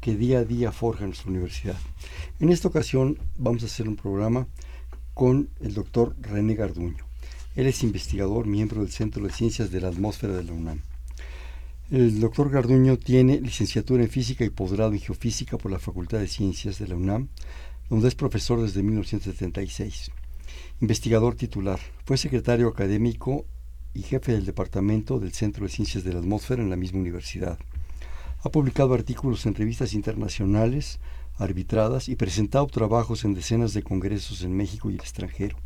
que día a día forjan nuestra universidad. En esta ocasión vamos a hacer un programa con el doctor René Garduño. Él es investigador, miembro del Centro de Ciencias de la Atmósfera de la UNAM. El doctor Garduño tiene licenciatura en Física y posgrado en Geofísica por la Facultad de Ciencias de la UNAM, donde es profesor desde 1976. Investigador titular, fue secretario académico y jefe del Departamento del Centro de Ciencias de la Atmósfera en la misma universidad. Ha publicado artículos en revistas internacionales, arbitradas y presentado trabajos en decenas de congresos en México y el extranjero.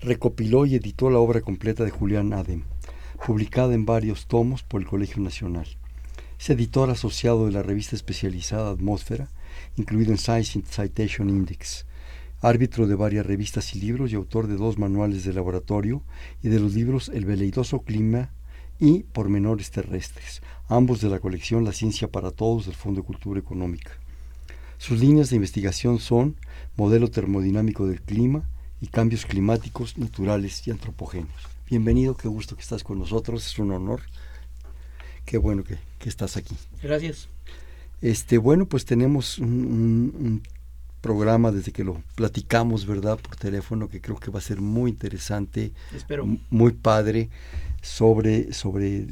Recopiló y editó la obra completa de Julián Adem, publicada en varios tomos por el Colegio Nacional. Es editor asociado de la revista especializada Atmósfera, incluido en Science Citation Index, árbitro de varias revistas y libros y autor de dos manuales de laboratorio y de los libros El veleidoso clima y Pormenores terrestres, ambos de la colección La ciencia para todos del Fondo de Cultura Económica. Sus líneas de investigación son modelo termodinámico del clima y cambios climáticos naturales y antropogéneos. Bienvenido, qué gusto que estás con nosotros, es un honor. Qué bueno que, que estás aquí. Gracias. Este, bueno, pues tenemos un, un, un, programa desde que lo platicamos, ¿verdad? Por teléfono, que creo que va a ser muy interesante. Espero. Muy padre sobre, sobre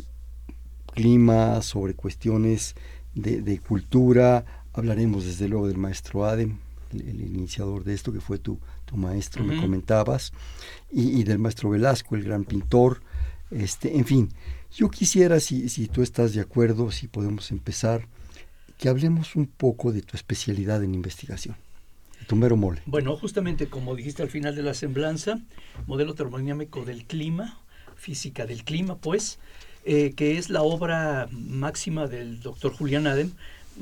clima, sobre cuestiones de, de cultura. Hablaremos desde luego del maestro Adem, el, el iniciador de esto, que fue tu, tu maestro, uh -huh. me comentabas, y, y, del maestro Velasco, el gran pintor. Este, en fin, yo quisiera, si, si tú estás de acuerdo, si podemos empezar, que hablemos un poco de tu especialidad en investigación. Tu mero mole. Bueno, justamente como dijiste al final de la semblanza, modelo termodinámico del clima, física del clima, pues, eh, que es la obra máxima del doctor Julián Adem,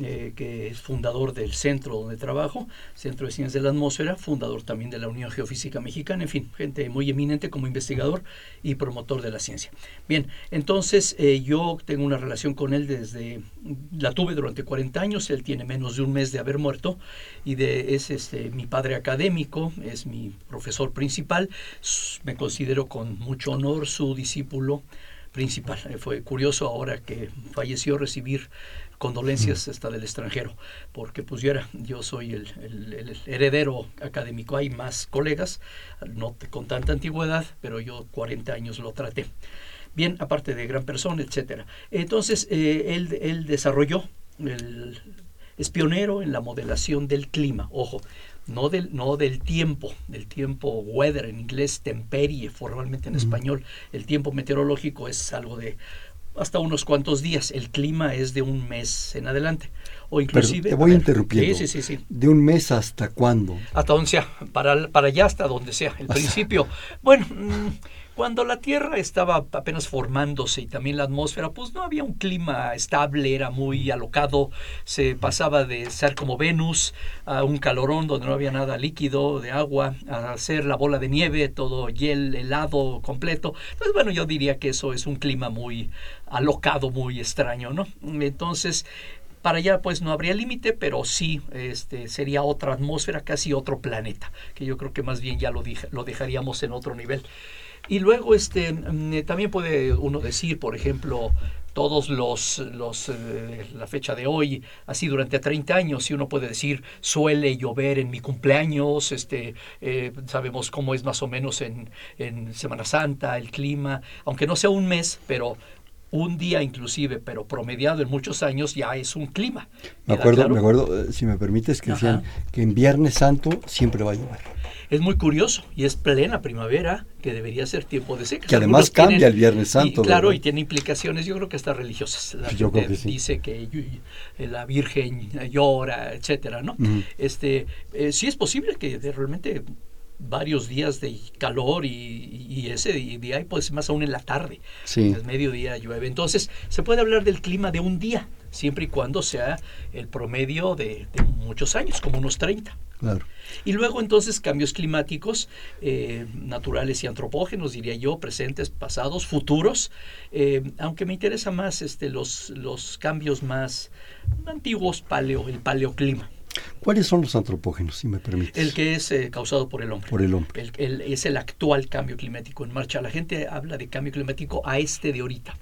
eh, que es fundador del centro donde trabajo, Centro de Ciencias de la Atmósfera, fundador también de la Unión Geofísica Mexicana, en fin, gente muy eminente como investigador y promotor de la ciencia. Bien, entonces eh, yo tengo una relación con él desde, la tuve durante 40 años, él tiene menos de un mes de haber muerto y de, es este, mi padre académico, es mi profesor principal, me considero con mucho honor su discípulo principal. Fue curioso ahora que falleció recibir condolencias hasta del extranjero, porque pues yo era, yo soy el, el, el, heredero académico, hay más colegas, no con tanta antigüedad, pero yo 40 años lo traté. Bien, aparte de gran persona, etcétera. Entonces, eh, él, él desarrolló, el, es pionero en la modelación del clima, ojo, no del, no del tiempo, del tiempo weather en inglés, temperie formalmente en uh -huh. español. El tiempo meteorológico es algo de hasta unos cuantos días. El clima es de un mes en adelante. O inclusive... Pero te voy interrumpiendo. Sí, sí, sí, ¿De un mes hasta cuándo? Hasta donde sea, para, para allá hasta donde sea. El principio, bueno, cuando la Tierra estaba apenas formándose y también la atmósfera, pues no había un clima estable, era muy alocado, se pasaba de ser como Venus a un calorón donde no había nada líquido, de agua, a ser la bola de nieve, todo hiel, helado completo. Entonces, bueno, yo diría que eso es un clima muy alocado, muy extraño, ¿no? Entonces, para allá pues no habría límite, pero sí este, sería otra atmósfera, casi otro planeta, que yo creo que más bien ya lo, lo dejaríamos en otro nivel. Y luego este, también puede uno decir, por ejemplo, todos los, los eh, la fecha de hoy, así durante 30 años, y uno puede decir, suele llover en mi cumpleaños, este, eh, sabemos cómo es más o menos en, en Semana Santa, el clima, aunque no sea un mes, pero un día inclusive, pero promediado en muchos años, ya es un clima. Me ¿Queda acuerdo, claro? me acuerdo, eh, si me permites, que Ajá. decían que en Viernes Santo siempre va a llover. Es muy curioso y es plena primavera que debería ser tiempo de seca. Que además Algunos tienen- cambia el Viernes Santo, Y, claro, ¿verdad? y tiene implicaciones, yo creo que hasta religiosas. La Yo creo gente que sí. dice que eh, la Virgen llora, etcétera, ¿no? Este, eh, sí es posible que de realmente varios días de calor y, y ese día y pues más aún en la tarde. Sí. El mediodía llueve. Entonces, se puede hablar del clima de un día, siempre y cuando sea el promedio de, de muchos años, como unos 30. Claro. Y luego entonces cambios climáticos eh, naturales y antropógenos, diría yo, presentes, pasados, futuros, eh, aunque me interesa más este, los, los cambios más antiguos, paleo, el paleoclima, ¿Cuáles son los antropógenos, si me permites? el que es eh, causado por el hombre. Por el hombre. El- el- es el actual cambio climático en marcha. La gente habla de cambio climático a este de ahorita,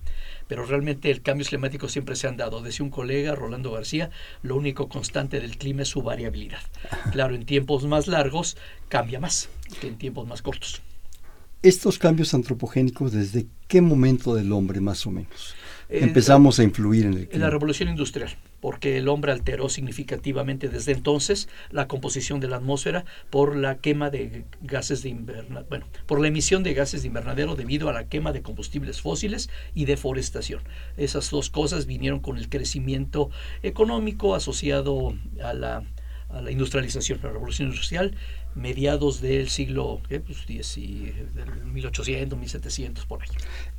pero realmente el cambio climático siempre se han dado. Decía un colega, Rolando García, lo único constante del clima es su variabilidad. Claro, en tiempos más largos cambia más que en tiempos más cortos. Estos cambios antropogénicos, ¿desde qué momento del hombre más o menos? Eh, Empezamos a influir en el En la clima. revolución industrial, porque el hombre alteró significativamente desde entonces la composición de la atmósfera por la quema de gases de invernadero, bueno, por la emisión de gases de invernadero debido a la quema de combustibles fósiles y deforestación. Esas dos cosas vinieron con el crecimiento económico asociado a la, a la industrialización, la revolución industrial, mediados del siglo. Pues, diez y- del 1800, 1700, por ahí.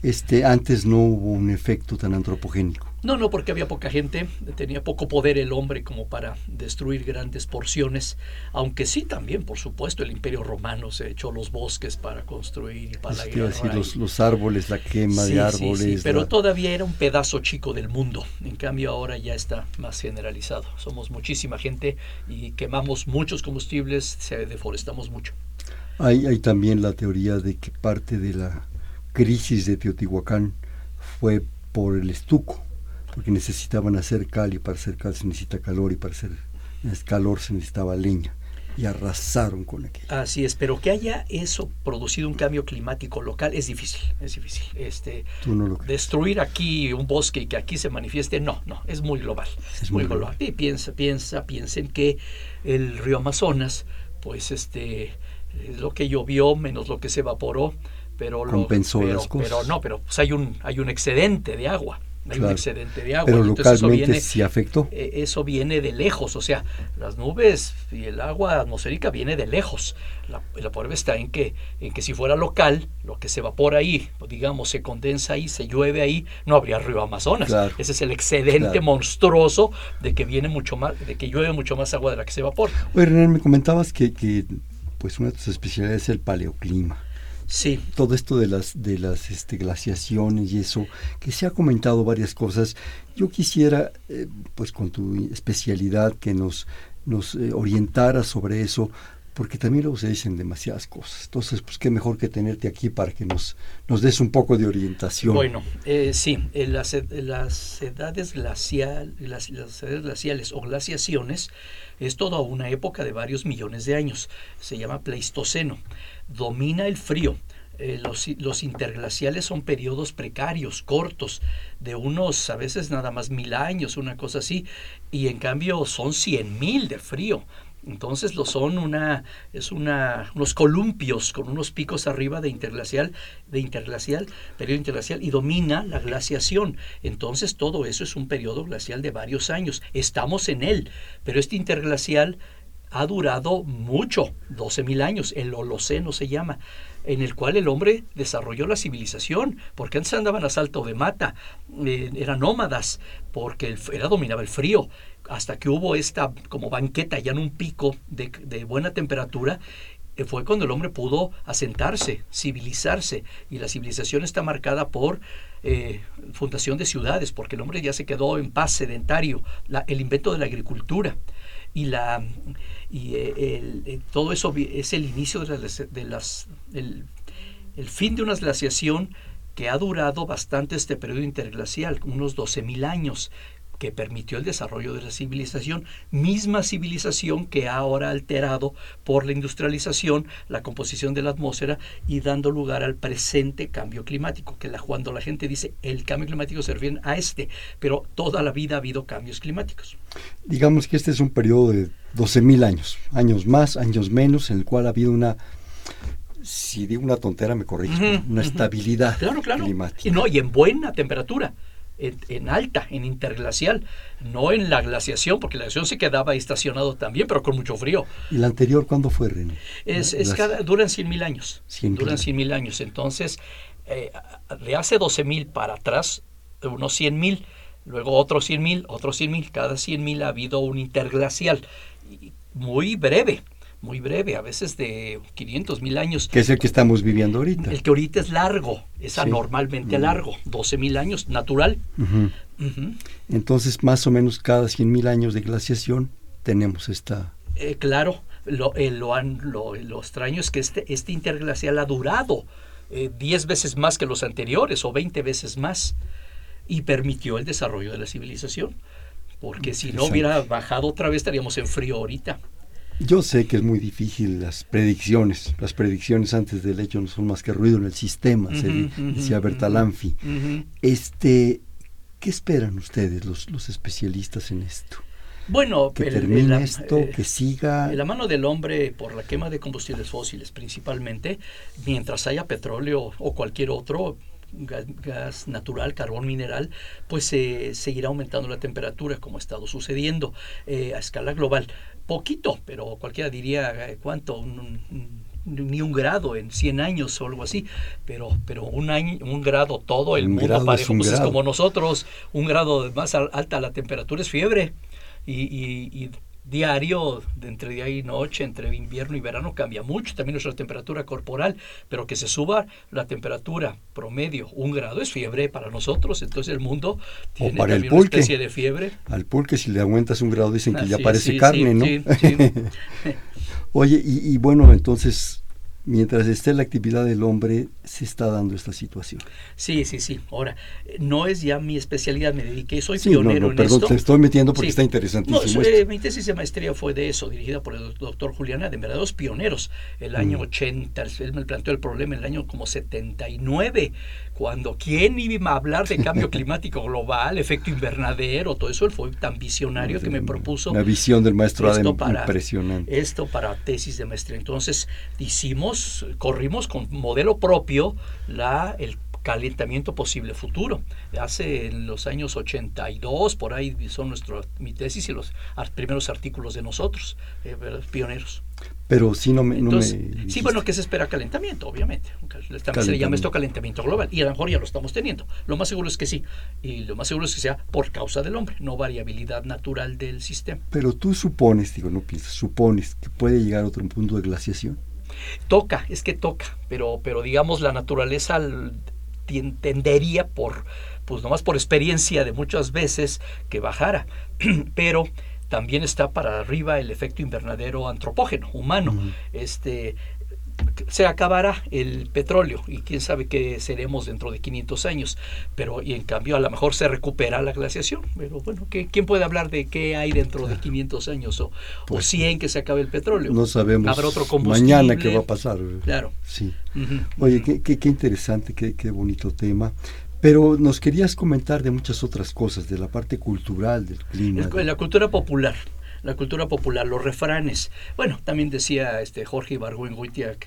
Este, antes no hubo un efecto tan antropogénico. No, no, porque había poca gente, tenía poco poder el hombre como para destruir grandes porciones, aunque sí también, por supuesto, el imperio romano se echó los bosques para construir y para la guerra. decir, los, los árboles, la quema Sí, de sí, sí, árboles. pero la- todavía era un pedazo chico del mundo, en cambio ahora ya está más generalizado. Somos muchísima gente y quemamos muchos combustibles, se deforestamos mucho. Hay, hay también la teoría de que parte de la crisis de Teotihuacán fue por el estuco, porque necesitaban hacer cal y para hacer cal se necesita calor y para hacer calor se necesitaba leña y arrasaron con aquello. Así es, pero que haya eso producido un cambio climático local es difícil, es difícil. Este, Tú no lo crees. destruir aquí un bosque y que aquí se manifieste, no, no, es muy global. Es muy global. Y piensa, piensa, piensen que el río Amazonas, pues este, es lo que llovió menos lo que se evaporó, pero lo- Compensó pero, las cosas. Pero no, pero pues hay un, hay un excedente de agua. Hay un excedente de agua. Pero entonces eso localmente viene- sí afectó. eh, eso viene de lejos, o sea, las nubes y el agua atmosférica viene de lejos. La, la prueba está en que, en que si fuera local, lo que se evapora ahí, digamos, se condensa ahí, se llueve ahí, no habría río Amazonas. Claro. Ese es el excedente Claro. monstruoso de que viene mucho más, de que llueve mucho más agua de la que se evapora. Oye, René, me comentabas que, que pues una de tus especialidades es el paleoclima. Sí, todo esto de las de las este, glaciaciones y eso que se ha comentado varias cosas yo quisiera eh, pues con tu especialidad que nos nos eh, orientara sobre eso porque también luego se dicen demasiadas cosas entonces pues qué mejor que tenerte aquí para que nos nos des un poco de orientación Bueno, eh, sí, eh, las, las edades glacial, las, las edades glaciales o glaciaciones es toda una época de varios millones de años. Se llama Pleistoceno. Domina el frío. Eh, los, los interglaciales son periodos precarios, cortos, de unos a veces nada más mil años, una cosa así, y en cambio son cien mil de frío. Entonces lo son una, es una, unos columpios con unos picos arriba de interglacial, de interglacial, periodo interglacial, y domina la glaciación. Entonces todo eso es un periodo glacial de varios años. Estamos en él, pero este interglacial ha durado mucho, 12.000 años, el Holoceno se llama, en el cual el hombre desarrolló la civilización, porque antes andaban a salto de mata, eh, eran nómadas, porque era dominaba el frío, hasta que hubo esta como banqueta ya en un pico de, buena temperatura, eh, fue cuando el hombre pudo asentarse, civilizarse, y la civilización está marcada por eh, fundación de ciudades, porque el hombre ya se quedó en paz sedentario, el invento de la agricultura y la y eh, el- eh, todo eso es el inicio de las, de las el, el fin de una glaciación que ha durado bastante este periodo interglacial, unos 12.000 años, que permitió el desarrollo de la civilización, misma civilización que ha ahora alterado por la industrialización la composición de la atmósfera y dando lugar al presente cambio climático, que la, cuando la gente dice el cambio climático se refiere a este, pero toda la vida ha habido cambios climáticos. Digamos que este es un periodo de 12.000 años, años más, años menos, en el cual ha habido una si digo una tontera me corriges, Ujú, una ujú. estabilidad Claro, claro. climática. Y, no, y en buena temperatura, en, en alta, en interglacial, no en la glaciación, porque la glaciación se quedaba estacionado también, pero con mucho frío. ¿Y la anterior cuándo fue, René? Es, es cada, duran 100 mil años. 100.000 duran años. 100 mil años. Entonces, eh, de hace 12 mil para atrás, unos 100 mil, luego otros 100 mil, otros 100 mil. Cada 100 mil ha habido un interglacial. Y Muy breve, muy breve, a veces de 500 mil años. Que es el que estamos viviendo ahorita. El que ahorita es largo, es Sí. anormalmente largo, 12 mil años, natural. Entonces, más o menos cada 100.000 años de glaciación tenemos esta... Eh, claro, lo, eh, lo, han- lo, lo extraño es que este, este interglacial ha durado eh, 10 veces más que los anteriores o 20 veces más y permitió el desarrollo de la civilización. Porque si no hubiera bajado otra vez estaríamos en frío ahorita. Yo sé que es muy difícil las predicciones. Las predicciones antes del hecho no son más que ruido en el sistema, se di- ujú, decía. Bertalanffy. Ujú. Este, ¿Qué esperan ustedes, los, los especialistas en esto? Bueno, ¿Que el- termine la- esto? eh, ¿Que siga? La mano del hombre por la quema de combustibles fósiles principalmente, mientras haya petróleo o cualquier otro gas, gas natural, carbón mineral, pues se seguirá aumentando la temperatura como ha estado sucediendo eh, a escala global. Poquito, pero cualquiera diría, eh, ¿cuánto? Un- un- ni un grado en 100 años o algo así, pero, pero un, año, un grado todo el Un mundo parejo, pues es como nosotros, un grado más al- alta la temperatura es fiebre. Y, y- y diario, de entre día y noche, entre invierno y verano cambia mucho también nuestra temperatura corporal, pero que se suba la temperatura promedio un grado es fiebre para nosotros, entonces el mundo tiene para el también una pulque. especie de fiebre. Al pulque si le aumentas un grado dicen que Así ya es, parece sí, carne, sí, ¿no? sí. Oye, y, y bueno, entonces, mientras esté la actividad del hombre, se está dando esta situación. Sí, sí, sí. Ahora, no es ya mi especialidad, me dediqué, soy Sí, no, pionero no, en perdón, esto. te estoy metiendo porque Sí. está interesantísimo No, esto. eh, mi tesis de maestría fue de eso, dirigida por el doctor Julián Adem, verdaderos pioneros. El año Mm. 80, él me planteó el problema en el año como 79, cuando quién iba a hablar de cambio climático global, efecto invernadero, todo eso, él fue tan visionario que me propuso La visión del maestro esto para- impresionante. esto para tesis de maestría. Entonces hicimos, corrimos con modelo propio la, el calentamiento posible futuro. Hace en los años 82, por ahí son nuestro, mi tesis y los primeros artículos de nosotros, eh, pioneros. Pero sí no me... no Entonces, me sí, bueno, que se espera calentamiento, obviamente. También se le llama Calentamiento. esto calentamiento global. Y a lo mejor ya lo estamos teniendo. Lo más seguro es que sí. Y lo más seguro es que sea por causa del hombre, no variabilidad natural del sistema. Pero tú supones, digo, no piensas, supones que puede llegar a otro punto de glaciación. Toca, es que toca, pero, pero digamos la naturaleza tendería por, pues nomás por experiencia de muchas veces que bajara, pero también está para arriba el efecto invernadero antropógeno, humano. Este se acabará el petróleo y quién sabe qué seremos dentro de 500 años, pero y en cambio a lo mejor se recupera la glaciación, pero bueno, ¿qué- ¿quién puede hablar de qué hay dentro de 500 años o, o Pues, 100 que se acabe el petróleo? No sabemos Habrá otro combustible. mañana qué va a pasar. Claro. Sí. Oye, qué, qué, qué interesante, qué, qué bonito tema. Pero nos querías comentar de muchas otras cosas, de la parte cultural del clima. El- la cultura popular, la cultura popular, los refranes. Bueno, también decía este Jorge Ibargüengoitia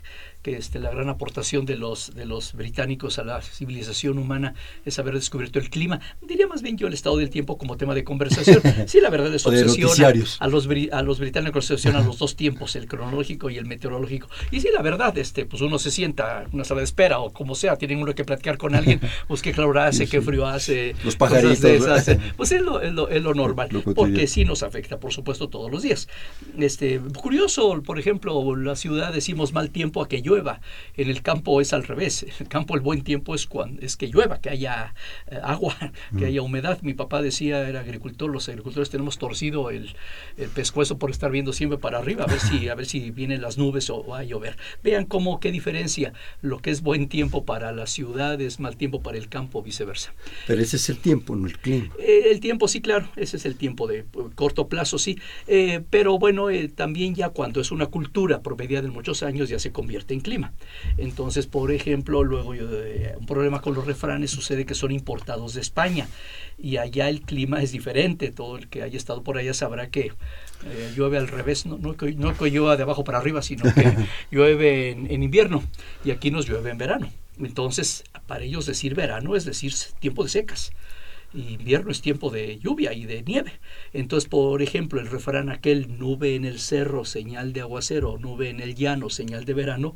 que, este, la gran aportación de los, de los británicos a la civilización humana es haber descubierto el clima. Diría más bien yo el estado del tiempo como tema de conversación. Sí, la verdad es obsesiona a los, a los británicos obsesionan los dos tiempos, el cronológico y el meteorológico. Y sí, la verdad, este, pues uno se sienta en una sala de espera o como sea, tienen uno que platicar con alguien, pues qué calor hace, qué frío hace, Los pajaritos. esas. Pues es lo, es lo- es lo normal, Lo porque sí nos afecta, por supuesto, todos los días. Este, curioso, por ejemplo, la ciudad decimos mal tiempo a que llueve. Llueva. En el campo es al revés. En el campo el buen tiempo es cuando es que llueva, que haya eh, agua, que haya humedad. Mi papá decía, era agricultor, los agricultores tenemos torcido el, el, pescuezo por estar viendo siempre para arriba, a ver si, a ver si vienen las nubes o va a llover. Vean cómo, qué diferencia. Lo que es buen tiempo para la ciudad es mal tiempo para el campo, viceversa. Pero ese es el tiempo, no el clima. Eh, el tiempo, sí, claro, ese es el tiempo de corto plazo, sí. Eh, pero bueno, eh, también ya cuando es una cultura promediada en muchos años ya se convierte en clima. Entonces, por ejemplo, luego eh, un problema con los refranes sucede que son importados de España y allá el clima es diferente. Todo el que haya estado por allá sabrá que llueve al revés, no, no, que, no que llueva de abajo para arriba, sino que llueve en, en invierno y aquí nos llueve en verano. Entonces, para ellos decir verano es decir tiempo de secas invierno es tiempo de lluvia y de nieve. Entonces, por ejemplo, el refrán aquel, nube en el cerro, señal de aguacero, nube en el llano, señal de verano,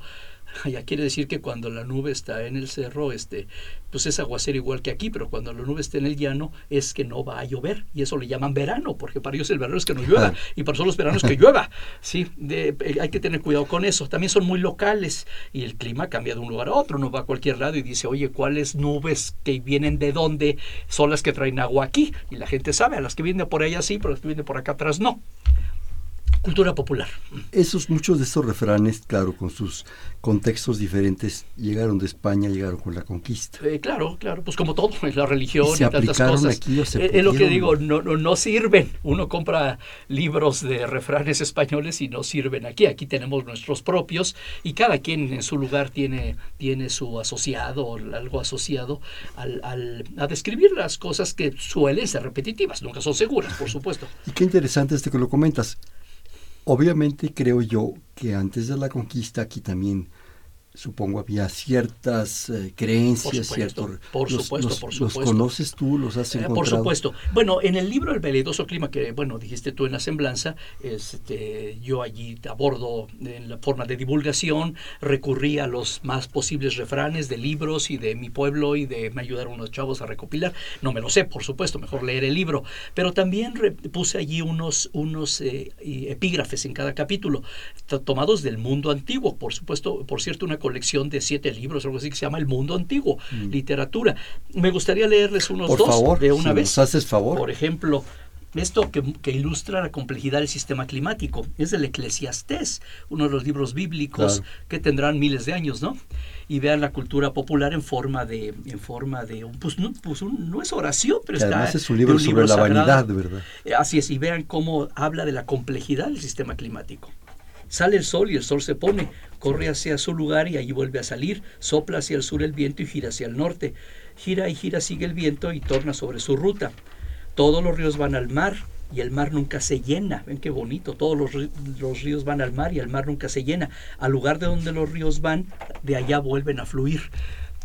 ya quiere decir que cuando la nube está en el cerro, este, pues es aguacero igual que aquí, pero cuando la nube está en el llano es que no va a llover y eso le llaman verano, porque para ellos el verano es que no llueva y para nosotros los veranos que llueva. Sí, de, eh, hay que tener cuidado con eso. También son muy locales y el clima cambia de un lugar a otro. Uno va a cualquier lado y dice, oye, ¿cuáles nubes que vienen de dónde son las que traen agua aquí? Y la gente sabe, a las que vienen por allá sí, pero las que vienen por acá atrás no cultura popular. Esos, muchos de estos refranes, claro, con sus contextos diferentes, llegaron de España, llegaron con la conquista. Eh, claro, claro, pues como todo, la religión y, tantas cosas. Aquí, eh, es lo que digo, no, no, no, sirven. Uno compra libros de refranes españoles y no sirven aquí. Aquí tenemos nuestros propios y cada quien en su lugar tiene, tiene su asociado, algo asociado al, al, a describir las cosas que suelen ser repetitivas, nunca son seguras, por supuesto. Y qué interesante este que lo comentas. Obviamente creo yo que antes de la conquista aquí también supongo había ciertas eh, creencias, por ciertos... Por supuesto, los, por supuesto. ¿Los conoces tú? ¿Los has encontrado? Eh, por supuesto. Bueno, en el libro El veleidoso clima, que bueno, dijiste tú en la semblanza, este, yo allí abordo en la forma de divulgación, recurrí a los más posibles refranes de libros y de mi pueblo y de me ayudaron unos chavos a recopilar. No me lo sé, por supuesto, mejor leer el libro. Pero también puse allí unos, unos eh, epígrafes en cada capítulo, tomados del mundo antiguo, por supuesto, por cierto, una colección de siete libros, algo así que se llama El Mundo Antiguo, mm. literatura. Me gustaría leerles unos Por dos favor, de una si vez. Nos haces favor. Por ejemplo, esto que, que, ilustra la complejidad del sistema climático es del Eclesiastés, uno de los libros bíblicos Claro. que tendrán miles de años, ¿no? Y vean la cultura popular en forma de, en forma de, un- pues no, pues un- no es oración, pero Que está es un libro sobre la vanidad, ¿verdad? Eh, Así es, y vean cómo habla de la complejidad del sistema climático. Sale el sol y el sol se pone, corre hacia su lugar y allí vuelve a salir, sopla hacia el sur el viento y gira hacia el norte. Gira y gira sigue el viento y torna sobre su ruta. Todos los ríos van al mar y el mar nunca se llena. Ven qué bonito, todos los, los ríos van al mar y el mar nunca se llena. Al lugar de donde los ríos van, de allá vuelven a fluir.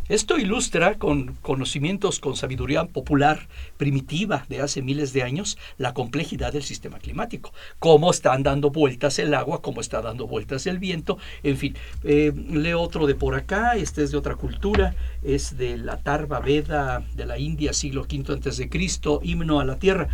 Esto ilustra con conocimientos, con sabiduría popular primitiva de hace miles de años, la complejidad del sistema climático. Cómo están dando vueltas el agua, cómo está dando vueltas el viento, en fin. Eh, leo otro de por acá, este es de otra cultura, es de la Tarva Veda de la India, siglo V antes de Cristo, himno a la tierra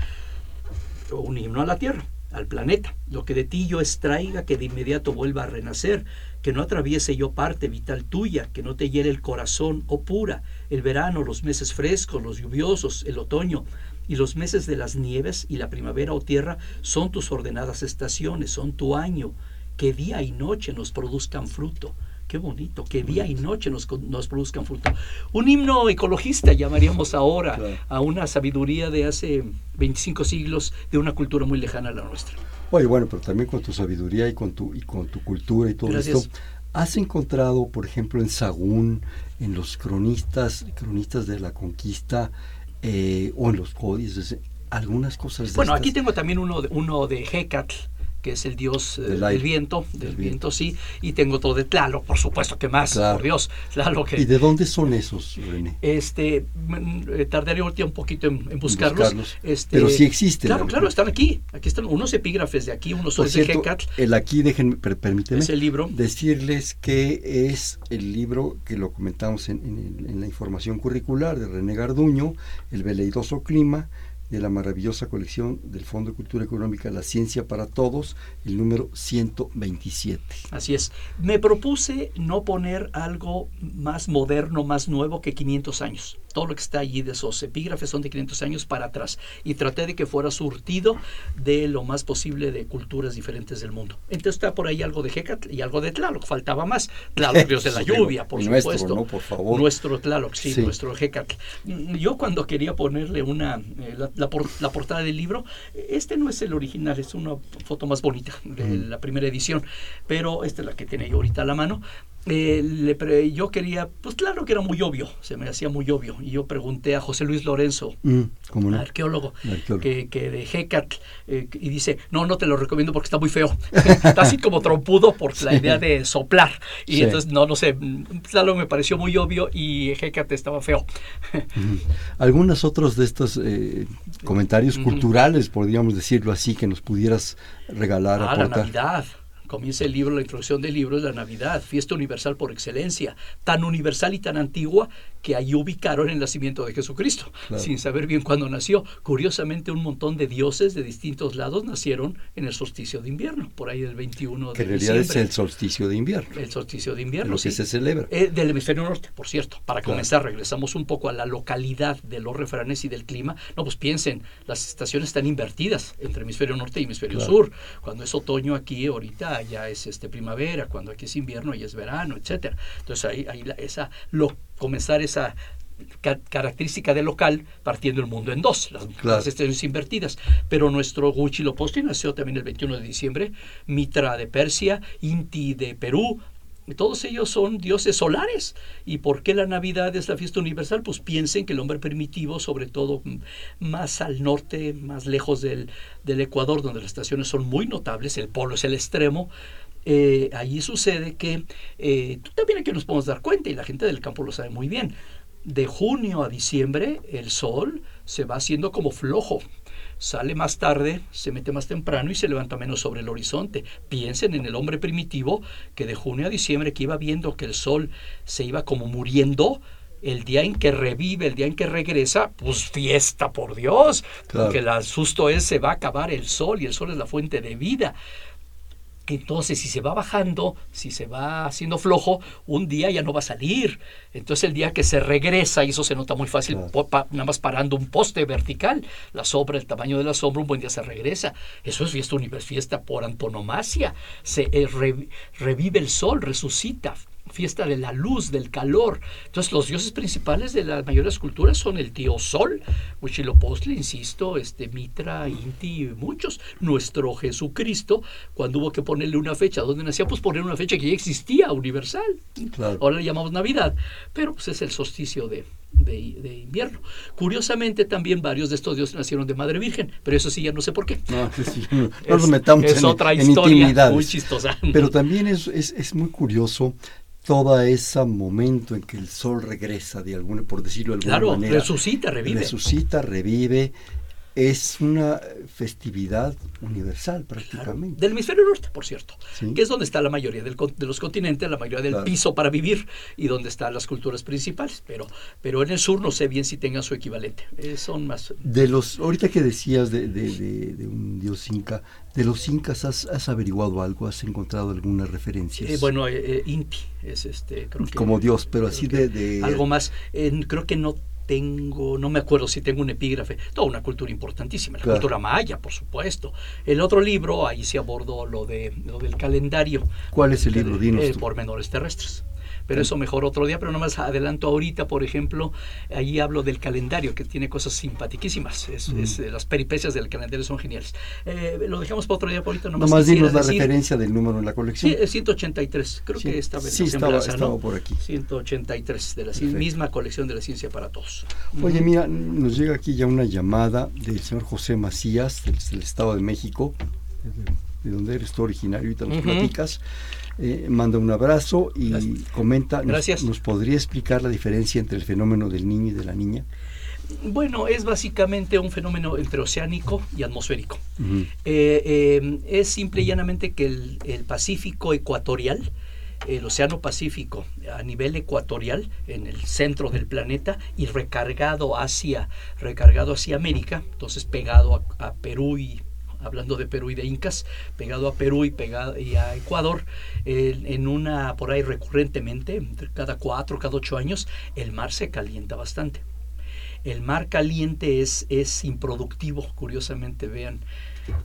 un himno a la Tierra, al planeta. Lo que de ti yo extraiga, que de inmediato vuelva a renacer, que no atraviese yo parte vital tuya, que no te hiere el corazón, oh pura, el verano, los meses frescos, los lluviosos, el otoño, y los meses de las nieves y la primavera o tierra son tus ordenadas estaciones, son tu año, que día y noche nos produzcan fruto. Qué bonito, que día y noche nos, produzcan fruto. Un himno ecologista llamaríamos ahora Claro. a una sabiduría de hace 25 siglos de una cultura muy lejana a la nuestra. Oye, bueno, pero también con tu sabiduría y con tu, y con tu cultura y todo Gracias. esto, ¿has encontrado, por ejemplo, en Sagún, en los cronistas, cronistas de la conquista, eh, o en los códices, algunas cosas de Bueno, estas? aquí tengo también uno de, uno de Hecatl, que es el dios eh, Del viento, del viento. sí, y tengo otro de Tlaloc, por supuesto, que más, Claro. por Dios, Tlaloc. ¿Y de dónde son esos, René? Este, mm, eh, tardaría ahorita un poquito en, en buscarlos. buscarlos. Este, Pero sí existen, Claro, claro, están aquí. Aquí están unos epígrafes de aquí, unos Por son de Hecatl. el aquí, déjenme, per- permíteme, Es el libro. decirles que es el libro que lo comentamos en, en- en la información curricular de René Garduño, El veleidoso clima, de la maravillosa colección del Fondo de Cultura Económica La Ciencia para Todos, el número 127. Así es. Me propuse no poner algo más moderno, más nuevo que 500 años. Todo lo que está allí de esos epígrafes son de 500 años para atrás. Y traté de que fuera surtido de lo más posible de culturas diferentes del mundo. Entonces está por ahí algo de Hecatl y algo de Tlaloc. Faltaba más. Tlaloc, Dios de la lluvia, por nuestro, supuesto. ¿no? Por favor. Nuestro Tlaloc, sí, Sí. nuestro Hecatl. Yo cuando quería ponerle una eh, la, la por- la portada del libro, este no es el original, es una foto más bonita de Mm. la primera edición, pero esta es la que tiene yo ahorita a la mano. Eh, le pre- yo quería, pues claro que era muy obvio, se me hacía muy obvio. Y yo pregunté a José Luis Lorenzo, Mm, arqueólogo. Que, que de Hecatl, eh, y dice, no, no te lo recomiendo porque está muy feo. está así como trompudo por la idea de soplar. Y Sí. entonces, no, no sé, claro, me pareció muy obvio y Hecatl estaba feo. Algunos otros de estos eh, comentarios Ujú. culturales, podríamos decirlo así, que nos pudieras regalar, Ah, la. Navidad. Comienza el libro, la introducción del libro es la Navidad, fiesta universal por excelencia, tan universal y tan antigua que ahí ubicaron el nacimiento de Jesucristo, Claro. sin saber bien cuándo nació. Curiosamente, un montón de dioses de distintos lados nacieron en el solsticio de invierno, por ahí del 21 que de en realidad es el solsticio de invierno, El solsticio de invierno, lo que sí. se celebra. Eh, del hemisferio norte, por cierto. Para Claro. comenzar, regresamos un poco a la localidad de los refranes y del clima. No, pues piensen, las estaciones están invertidas entre hemisferio norte y hemisferio Claro. sur. Cuando es otoño aquí, ahorita ya es este primavera. Cuando aquí es invierno, ya es verano, etcétera. Entonces ahí, ahí la- esa, lo, comenzar esa ca- característica de local partiendo el mundo en dos, las, Claro. las estaciones invertidas. Pero nuestro Huitzilopochtli nació también el 21 de diciembre, Mitra de Persia, Inti de Perú, y Todos ellos son dioses solares. ¿Y por qué la Navidad es la fiesta universal? Pues piensen que el hombre primitivo, sobre todo más al norte, más lejos del, del Ecuador, donde las estaciones son muy notables, el polo es el extremo, eh, allí sucede que eh, también aquí nos podemos dar cuenta, y la gente del campo lo sabe muy bien, de junio a diciembre el sol se va haciendo como flojo. Sale más tarde, se mete más temprano y se levanta menos sobre el horizonte. Piensen en el hombre primitivo que de junio a diciembre que iba viendo que el sol se iba como muriendo, el día en que revive, el día en que regresa, pues fiesta por Dios, Claro. porque el susto es se va a acabar el sol y el sol es la fuente de vida entonces si se va bajando, si se va haciendo flojo, un día ya no va a salir. Entonces el día que se regresa, y eso se nota muy fácil, Claro. pa- nada más parando un poste vertical, la sombra, el tamaño de la sombra, un buen día se regresa. Eso es fiesta universal, fiesta por antonomasia. Se eh, re- revive el sol, resucita. Fiesta de la luz, del calor. Entonces, los dioses principales de las culturas son el tío Sol, Huitzilopochtli, insisto, este Mitra, Inti, muchos. Nuestro Jesucristo, cuando hubo que ponerle una fecha donde nacía, pues poner una fecha que ya existía, universal. Claro. Ahora le llamamos Navidad, pero pues es el solsticio de, de- de invierno. Curiosamente, también varios de estos dioses nacieron de Madre Virgen, pero eso sí ya no sé por qué. No, sí, no Es- nos metamos es en, otra historia muy chistosa. Pero también es, es, es muy curioso todo ese momento en que el sol regresa, de alguna, por decirlo de alguna Claro, manera. resucita, revive. Resucita, revive. Es una festividad universal Claro, prácticamente. Del hemisferio norte, por cierto, Sí. que es donde está la mayoría del de los continentes, la mayoría del Claro. piso para vivir y donde están las culturas principales. Pero, pero en el sur no sé bien si tengan su equivalente. Eh, son más. De los, ahorita que decías de, de- de- de un dios inca, de los incas has, has averiguado algo, has encontrado algunas referencias. eh, bueno, eh, eh, Inti es este. Creo que, como dios, pero así de, de- Algo más. Creo que no tengo, no me acuerdo si tengo un epígrafe. Toda una cultura importantísima, la Claro. cultura maya, por supuesto. El otro libro, ahí se abordó lo, de, lo del calendario. ¿Cuál es el libro? Dinos Eh. Pormenores terrestres. Pero eso mejor otro día, pero nomás adelanto ahorita, por ejemplo, ahí hablo del calendario, que tiene cosas simpaticísimas. Es, es, eh, las peripecias del calendario son geniales. Eh, lo dejamos para otro día, por ahorita nomás. Nomás dinos la decir- referencia del número en la colección. Sí, es 183. Creo Sí, que estaba en sí, estaba- semblanza, estaba ¿no? por aquí. 183, de la Perfecto. misma colección de la ciencia para todos. Oye, mira, nos llega aquí ya una llamada del señor José Macías, del, del Estado de México, de, de donde eres tú originario, ahorita nos Ujú. platicas. Eh, manda un abrazo y Gracias. comenta, nos- Gracias. Nos, podría explicar la diferencia entre el fenómeno del niño y de la niña? Bueno, es básicamente un fenómeno entre oceánico y atmosférico. Eh, eh, es simple y llanamente que el, el Pacífico ecuatorial el Océano Pacífico a nivel ecuatorial, en el centro del planeta, y recargado hacia, recargado hacia América, entonces pegado a, a Perú y hablando de Perú y de Incas, pegado a Perú y pegado y a Ecuador, eh, en una por ahí recurrentemente, entre cada cuatro, cada ocho años, el mar se calienta bastante. El mar caliente es, es improductivo, curiosamente, vean,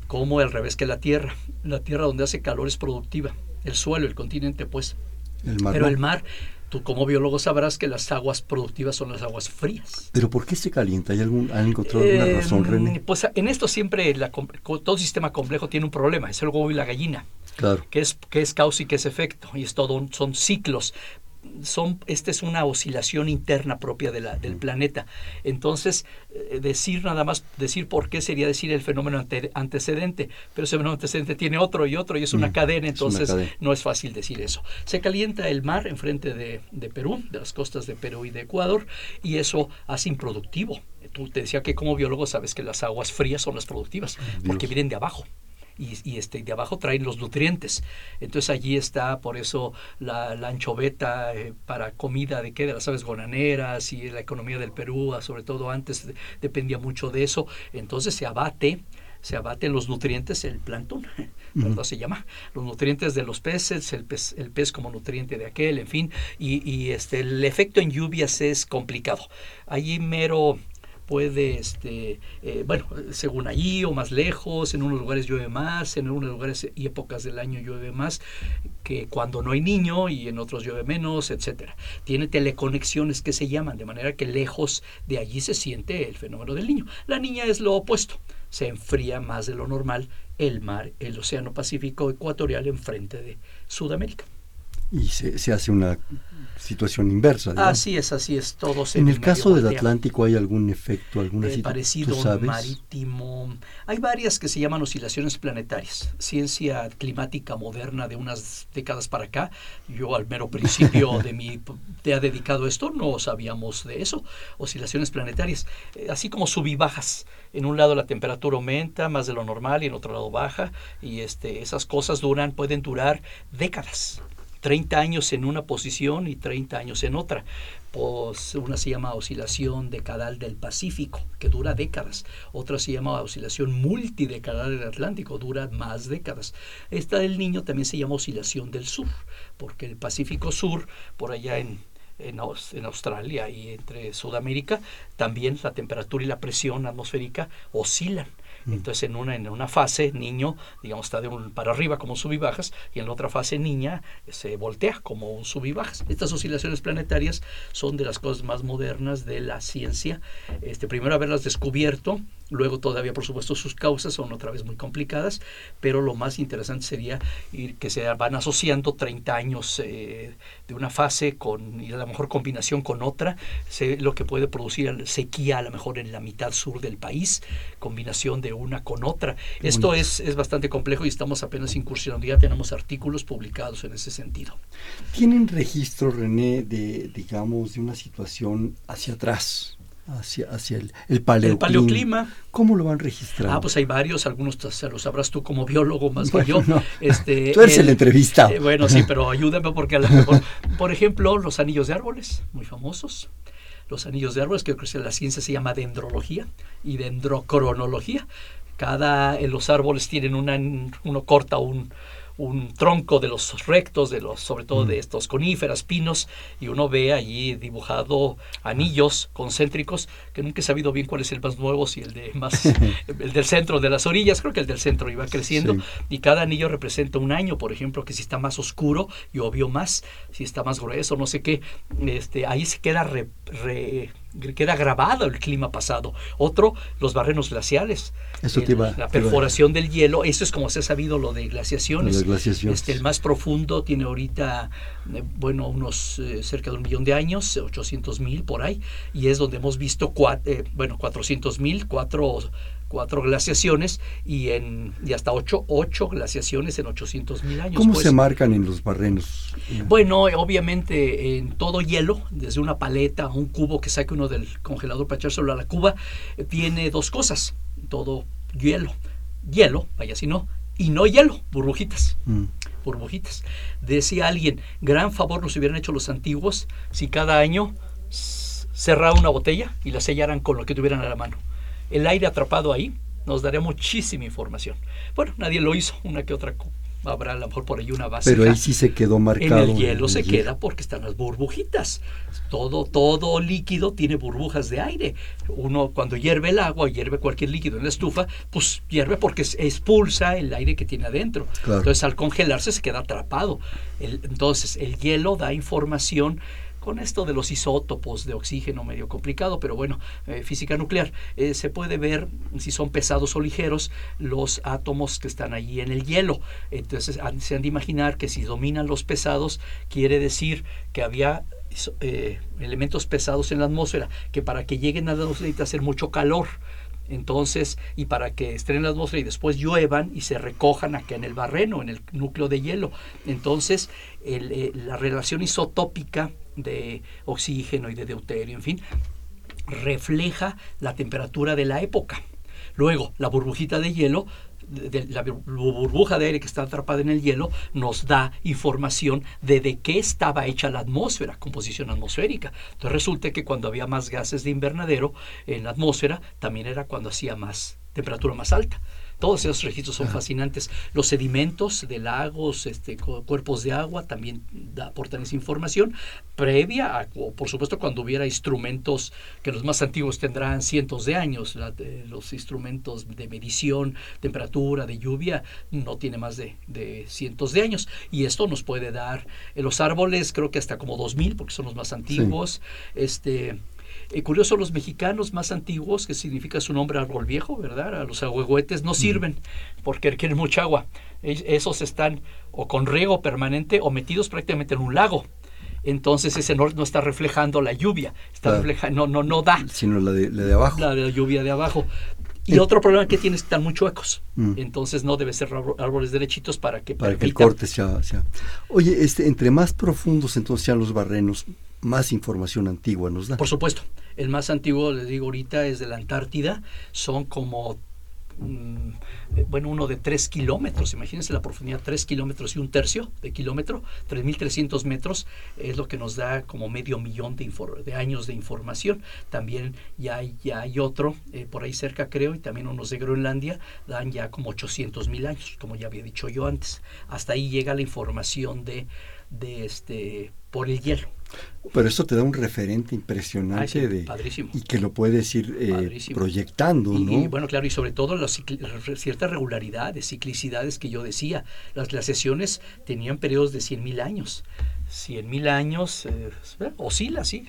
como al revés que la tierra. La tierra donde hace calor es productiva, el suelo, el continente, pues. El mar Pero no. el mar, tú como biólogo sabrás que las aguas productivas son las aguas frías. ¿Pero por qué se calienta? ¿Hay algún, ¿Han encontrado alguna Eh, razón, René? Pues en esto siempre la todo sistema complejo tiene un problema, es el huevo y la gallina, Claro. que es, que es causa y que es efecto, y es todo, un- son ciclos. Son, esta es una oscilación interna propia de la, del planeta. Entonces, eh, decir nada más, decir por qué sería decir el fenómeno ante- antecedente, pero ese fenómeno antecedente tiene otro y otro y es una Mm, cadena, es una entonces cadena. no es fácil decir eso. Se calienta el mar enfrente de, de Perú, de las costas de Perú y de Ecuador, y eso hace improductivo. Tú te decía que como biólogo sabes que las aguas frías son las productivas, porque vienen de abajo. Y, y, este, de abajo traen los nutrientes. Entonces allí está, por eso, la, la anchoveta eh, para comida de qué, de las aves gonaneras y la economía del Perú, ah, sobre todo antes de- dependía mucho de eso. Entonces se abate se abaten los nutrientes, el plancton, ¿verdad? Se llama, los nutrientes de los peces, el pez, el pez como nutriente de aquel, en fin, y, y, este, el efecto en lluvias es complicado. Allí mero puede, este, eh, bueno, según allí o más lejos, en unos lugares llueve más, en unos lugares y épocas del año llueve más que cuando no hay niño y en otros llueve menos, etcétera. Tiene teleconexiones que se llaman, de manera que lejos de allí se siente el fenómeno del niño. La niña es lo opuesto, se enfría más de lo normal el mar, el océano Pacífico ecuatorial enfrente de Sudamérica. Y se, se hace una situación inversa. digamos. Así es, así es, todo se En el caso del. Atlántico, ¿hay algún efecto, alguna Eh, situación? parecido ¿Tú sabes? marítimo. Hay varias que se llaman oscilaciones planetarias, ciencia climática moderna de unas décadas para acá. Yo al mero principio de mi te ha dedicado esto no sabíamos de eso, oscilaciones planetarias, Eh, así como sub y bajas. En un lado la temperatura aumenta más de lo normal y en otro lado baja y este esas cosas duran pueden durar décadas. 30 años en una posición y 30 años en otra. Pues una se llama oscilación decadal del Pacífico, que dura décadas. Otra se llama oscilación multidecadal del Atlántico, dura más décadas. Esta del niño también se llama oscilación del sur, porque el Pacífico Sur, por allá en, en, en Australia y entre Sudamérica, también la temperatura y la presión atmosférica oscilan. Entonces en una, en una fase niño, digamos, está de un para arriba como un sub y bajas, y en la otra fase niña se voltea como un sub bajas. Estas oscilaciones planetarias son de las cosas más modernas de la ciencia. Este, primero haberlas descubierto, luego todavía por supuesto sus causas son otra vez muy complicadas, pero lo más interesante sería ir, que se van asociando 30 años eh, de una fase con, y a lo mejor combinación con otra, se- lo que puede producir sequía a lo mejor en la mitad sur del país, combinación de una con otra. Esto es, es bastante complejo y estamos apenas incursionando, ya tenemos artículos publicados en ese sentido. ¿Tienen registro, René, de, digamos, de una situación hacia atrás, hacia, hacia el, el paleoclima? El paleoclima. ¿Cómo lo van registrando? Ah, pues hay varios, algunos se los sabrás tú como biólogo más Bueno, que yo. no. Este, Tú eres el entrevistado. eh, bueno, sí, pero ayúdame porque a lo mejor, por ejemplo, los anillos de árboles, muy famosos. Los anillos de árboles, que creo que la ciencia se llama dendrología y dendrocronología. Cada, en los árboles tienen una, uno corta un, un tronco de los rectos, de los, sobre todo de estos coníferas, pinos, y uno ve allí dibujado anillos concéntricos, que nunca he sabido bien cuál es el más nuevo, si el de más, el del centro de las orillas, creo que el del centro iba creciendo, Sí. y cada anillo representa un año, por ejemplo, que si está más oscuro, llovió más, si está más grueso, no sé qué, este, ahí se queda re- re- queda grabado el clima pasado. Otro, los barrenos glaciales. Eso te iba- la te iba- perforación del hielo, eso es como se ha sabido lo de glaciaciones. Lo de glaciaciones. Este, el más profundo tiene ahorita, eh, bueno, unos eh, cerca de un millón de años, 800 mil por ahí, y es donde hemos visto, cua- eh, bueno, 400 mil, cuatro, cuatro glaciaciones y, en, y hasta ocho, ocho glaciaciones en 800 mil años. ¿Cómo pues. se marcan en los barrenos? Bueno, obviamente en todo hielo, desde una paleta, un cubo que saque uno del congelador para echárselo a la cuba, eh, tiene dos cosas. Todo hielo. Hielo, vaya si no, y no hielo, burbujitas. Mm. burbujitas. Decía alguien, gran favor nos hubieran hecho los antiguos si cada año cerraran una botella y la sellaran con lo que tuvieran a la mano. El aire atrapado ahí nos daría muchísima información. Bueno, nadie lo hizo, una que otra habrá a lo mejor por ahí una base. Pero ahí sí se quedó marcado. En el hielo se queda porque están las burbujitas. Todo, todo líquido tiene burbujas de aire. Uno cuando hierve el agua, hierve cualquier líquido en la estufa, pues hierve porque expulsa el aire que tiene adentro. Entonces al congelarse se queda atrapado. entonces el hielo da información con esto de los isótopos de oxígeno medio complicado, pero bueno, eh, física nuclear, eh, se puede ver si son pesados o ligeros los átomos que están allí en el hielo. Entonces se han de imaginar que si dominan los pesados, quiere decir que había eh, elementos pesados en la atmósfera, que para que lleguen a la atmósfera necesita hacer mucho calor. Entonces, y para que estén en la atmósfera y después lluevan y se recojan acá en el barreno, en el núcleo de hielo. Entonces, la relación isotópica de oxígeno y de deuterio, en fin, refleja la temperatura de la época. Luego, la burbujita de hielo, la burbuja de aire que está atrapada en el hielo, nos da información de de qué estaba hecha la atmósfera, composición atmosférica. Entonces resulta que cuando había más gases de invernadero en la atmósfera, también era cuando hacía más temperatura más alta. Todos esos registros son fascinantes. Los sedimentos de lagos, este, cuerpos de agua también aportan esa información previa, a, por supuesto, cuando hubiera instrumentos que los más antiguos tendrán cientos de años. los instrumentos de medición, temperatura, de lluvia, no tiene más de, cientos de años. Y esto nos puede dar, en los árboles creo que hasta como 2000, porque son los más antiguos. Este, eh, curioso, los mexicanos más antiguos, que significa su nombre árbol viejo, ¿verdad? A los agüehuetes no sirven porque requieren mucha agua. esos están o con riego permanente o metidos prácticamente en un lago. Entonces ese no, no está reflejando la lluvia, está no, no, no da. Sino la de, la de abajo. La de la lluvia de abajo. Y otro problema que tiene es que están muy chuecos. Mm. Entonces no debe ser árboles derechitos para que para que el corte sea, sea, Oye, este entre más profundos entonces sean los barrenos, más información antigua nos da. Por supuesto. El más antiguo, les digo ahorita, es de la Antártida. Son como, mm, bueno, uno de tres kilómetros. Imagínense la profundidad, tres kilómetros y un tercio de kilómetro, 3.300 metros, es lo que nos da como medio millón de, años de información. También ya hay, ya hay otro eh, por ahí cerca, creo, y también unos de Groenlandia, dan ya como 800 mil años, como ya había dicho yo antes. Hasta ahí llega la información de, de este, por el hielo. Pero esto te da un referente impresionante de, y que lo puedes ir eh, proyectando, ¿no? Y, bueno, claro, y sobre todo las ciertas regularidades, ciclicidades que yo decía. Las, las sesiones tenían periodos de 100.000 años. 100.000 años, eh, oscila, sí,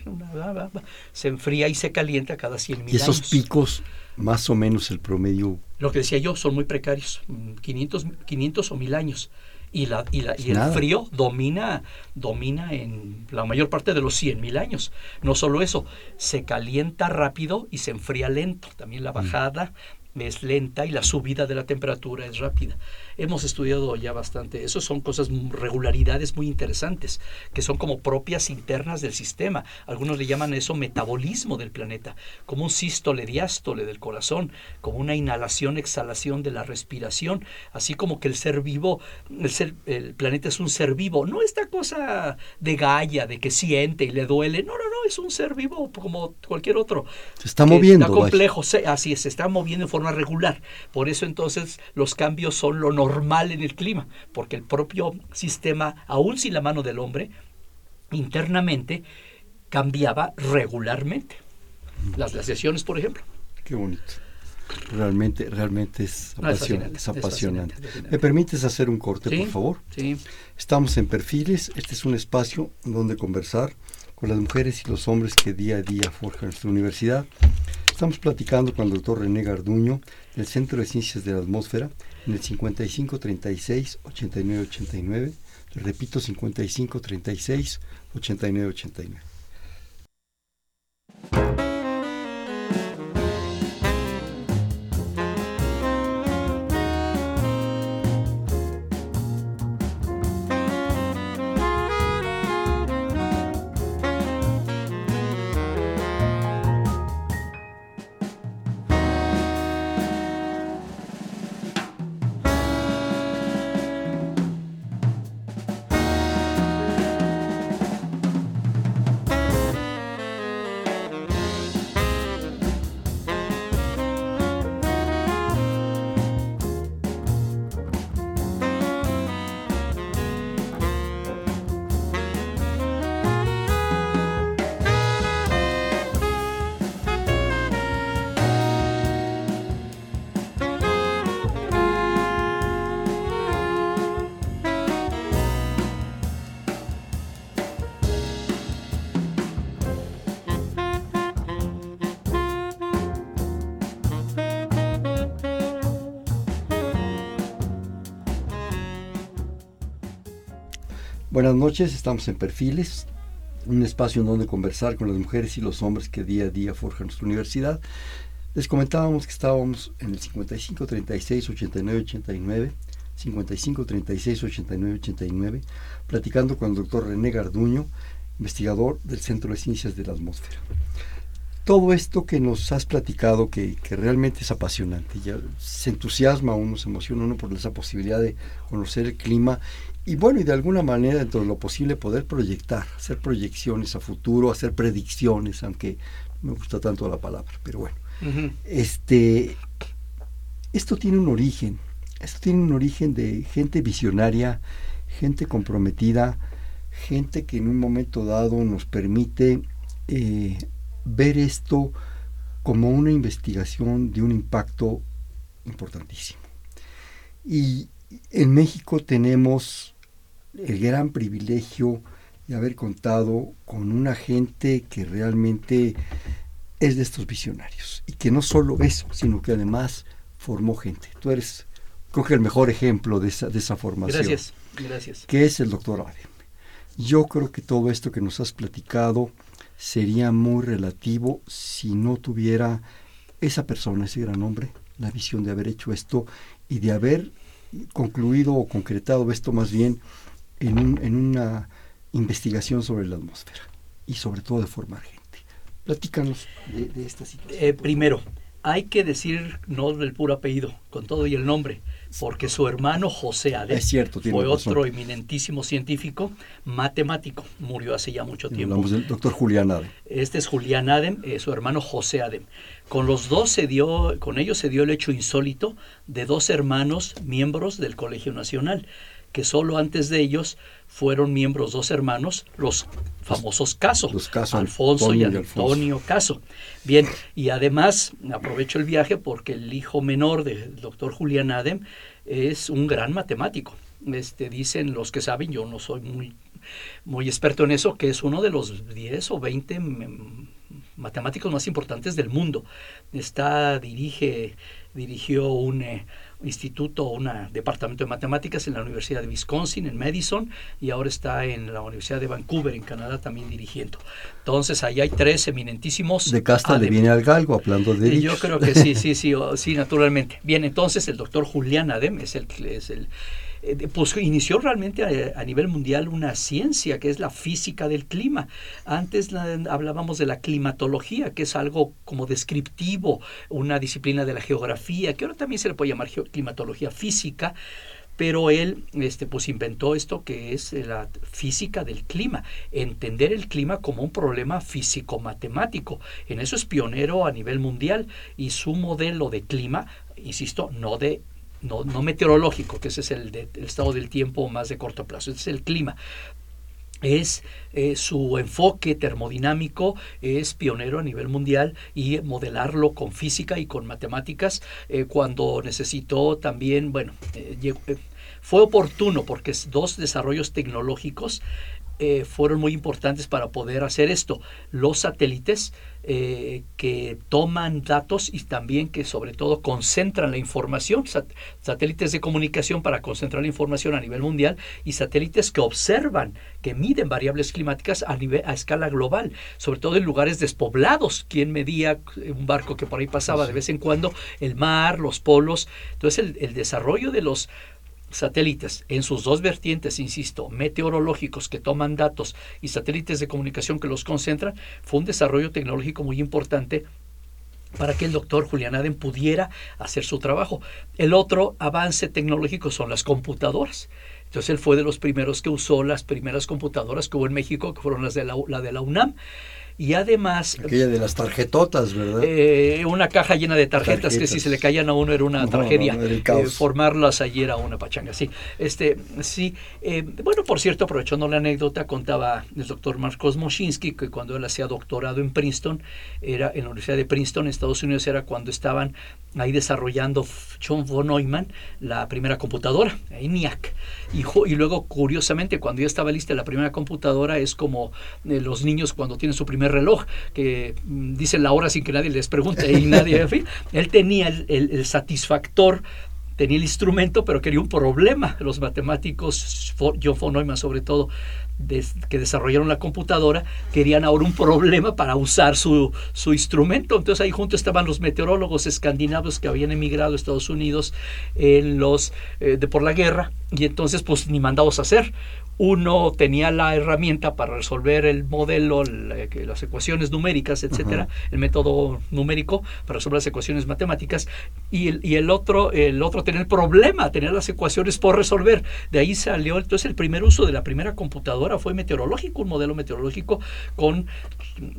se enfría y se calienta cada 100.000 años. Y esos picos, más o menos el promedio. Lo que decía yo, son muy precarios, 500, 500 o 1.000 años y, la, y, la, y el frío domina, domina en la mayor parte de los 100.000 años. No solo eso, se calienta rápido y se enfría lento. También la mm. bajada es lenta y la subida de la temperatura es rápida. Hemos estudiado ya bastante, eso son cosas, regularidades muy interesantes, que son como propias internas del sistema. Algunos le llaman eso metabolismo del planeta, como un sístole, diástole del corazón, como una inhalación, exhalación de la respiración, así como que el ser vivo, el, ser, el planeta es un ser vivo, no esta cosa de Gaia, de que siente y le duele, no, no, no, es un ser vivo como cualquier otro. Se está moviendo. Está complejo, así es, se está moviendo en forma regular. Por eso entonces los cambios son lo normal en el clima, porque el propio sistema, aún sin la mano del hombre, internamente cambiaba regularmente. Las glaciaciones, por ejemplo. Qué bonito. Realmente, realmente es, apasionante. ¿Me permites hacer un corte, por favor? Sí. Estamos en Perfiles. Este es un espacio donde conversar con las mujeres y los hombres que día a día forjan nuestra universidad. Estamos platicando con el doctor René Garduño del Centro de Ciencias de la Atmósfera en el 5536 8989. Le repito, 5536 Buenas noches, estamos en Perfiles, un espacio en donde conversar con las mujeres y los hombres que día a día forjan nuestra universidad. Les comentábamos que estábamos en el 55 36 89 89, 55 36 89 89, platicando con el doctor René Garduño, investigador del Centro de Ciencias de la Atmósfera. Todo esto que nos has platicado, que, que realmente es apasionante, ya se entusiasma uno, se emociona uno por esa posibilidad de conocer el clima y bueno, y de alguna manera, dentro de lo posible, poder proyectar, hacer proyecciones a futuro, hacer predicciones, aunque no me gusta tanto la palabra, pero bueno. Este, esto tiene un origen, esto tiene un origen de gente visionaria, gente comprometida, gente que en un momento dado nos permite eh, ver esto como una investigación de un impacto importantísimo. Y en México tenemos el gran privilegio de haber contado con una gente que realmente es de estos visionarios y que no solo eso, sino que además formó gente. Tú eres, creo que el mejor ejemplo de esa, de esa formación. Gracias, gracias. Que es el doctor Adem. Yo creo que todo esto que nos has platicado sería muy relativo si no tuviera esa persona, ese gran hombre, la visión de haber hecho esto y de haber concluido o concretado esto más bien en, un, en una investigación sobre la atmósfera y sobre todo de formar gente. Platícanos de, esta situación. Eh, primero, hay que decir no del puro apellido, con todo y el nombre, porque su hermano José Adem fue otro eminentísimo científico, matemático, murió hace ya mucho tiempo. Hablamos del doctor Julián Adem. Este es Julián Adem, eh, su hermano José Adem. Con los dos se dio, con ellos se dio el hecho insólito de dos hermanos miembros del Colegio Nacional que solo antes de ellos fueron miembros dos hermanos, los famosos Caso, los Caso Alfonso y Antonio Caso. Bien, y además aprovecho el viaje porque el hijo menor del doctor Julián Adem es un gran matemático. Este, dicen los que saben, yo no soy muy, muy experto en eso, que es uno de los 10 o 20 matemáticos más importantes del mundo. Está, dirige, dirigió un... Eh, instituto, un departamento de matemáticas en la Universidad de Wisconsin, en Madison, y ahora está en la Universidad de Vancouver, en Canadá, también dirigiendo. Entonces, ahí hay tres eminentísimos. De casta le viene al galgo, hablando de Yo creo que sí, sí, sí, sí, naturalmente. Bien, entonces el doctor Julián Adem es el, es el eh, pues inició realmente a, nivel mundial una ciencia que es la física del clima. Antes hablábamos de la climatología, que es algo como descriptivo, una disciplina de la geografía, que ahora también se le puede llamar climatología física pero él este, pues inventó esto que es la física del clima, entender el clima como un problema físico-matemático. En eso es pionero a nivel mundial y su modelo de clima, insisto, no de no, no meteorológico, que ese es el, estado del tiempo más de corto plazo, es el clima, es eh, su enfoque termodinámico es pionero a nivel mundial y modelarlo con física y con matemáticas eh, cuando necesitó también bueno eh, fue oportuno porque dos desarrollos tecnológicos fueron muy importantes para poder hacer esto los satélites eh, que toman datos y también que sobre todo concentran la información, satélites de comunicación para concentrar la información a nivel mundial y satélites que observan, que miden variables climáticas a, nivel, a escala global, sobre todo en lugares despoblados. quien medía un barco que por ahí pasaba de vez en cuando? El mar, los polos. Entonces el desarrollo de los satélites en sus dos vertientes, insisto, meteorológicos que toman datos y satélites de comunicación que los concentran, fue un desarrollo tecnológico muy importante para que el doctor Julián Aden pudiera hacer su trabajo. El otro avance tecnológico son las computadoras. Entonces él fue de los primeros que usó las primeras computadoras que hubo en México, que fueron las de la, la de la UNAM y además... Aquella de las tarjetotas, ¿verdad? Eh, una caja llena de tarjetas, que si se le caían a uno era una tragedia. Eh, formarlas ayer era una pachanga, sí. Este, sí. Eh, bueno, por cierto, aprovechando la anécdota, contaba el doctor Marcos Moschinsky que cuando él hacía doctorado en Princeton, era en la Universidad de Princeton, en Estados Unidos, era cuando estaban ahí desarrollando John von Neumann la primera computadora, ENIAC. Y, luego, curiosamente, cuando ya estaba lista la primera computadora, es como los niños cuando tienen su primer reloj, que mm, dicen la hora sin que nadie les pregunte y nadie, en fin, él tenía el, satisfactor tenía el instrumento, pero quería un problema. Los matemáticos, John von Neumann sobre todo, que desarrollaron la computadora, querían ahora un problema para usar su, su instrumento. Entonces ahí junto estaban los meteorólogos escandinavos que habían emigrado a Estados Unidos en los, eh, de por la guerra, y entonces pues ni mandados a hacer uno tenía la herramienta para resolver el modelo, las ecuaciones numéricas, etcétera, el método numérico para resolver las ecuaciones matemáticas, y el, y el otro, el otro tenía el problema, tenía las ecuaciones por resolver. De ahí salió entonces el primer uso de la primera computadora fue meteorológico, un modelo meteorológico con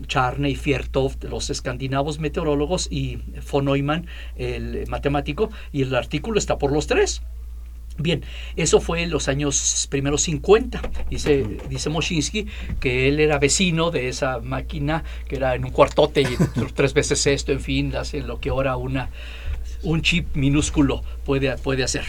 Charney, Fiertov, los escandinavos meteorólogos y von Neumann, el matemático, y el artículo está por los tres. Bien, eso fue en los años primeros 50. Dice, dice Moshinsky que él era vecino de esa máquina que era en un cuartote y tres veces esto, en fin, hace lo que ahora una, un chip minúsculo puede, puede hacer.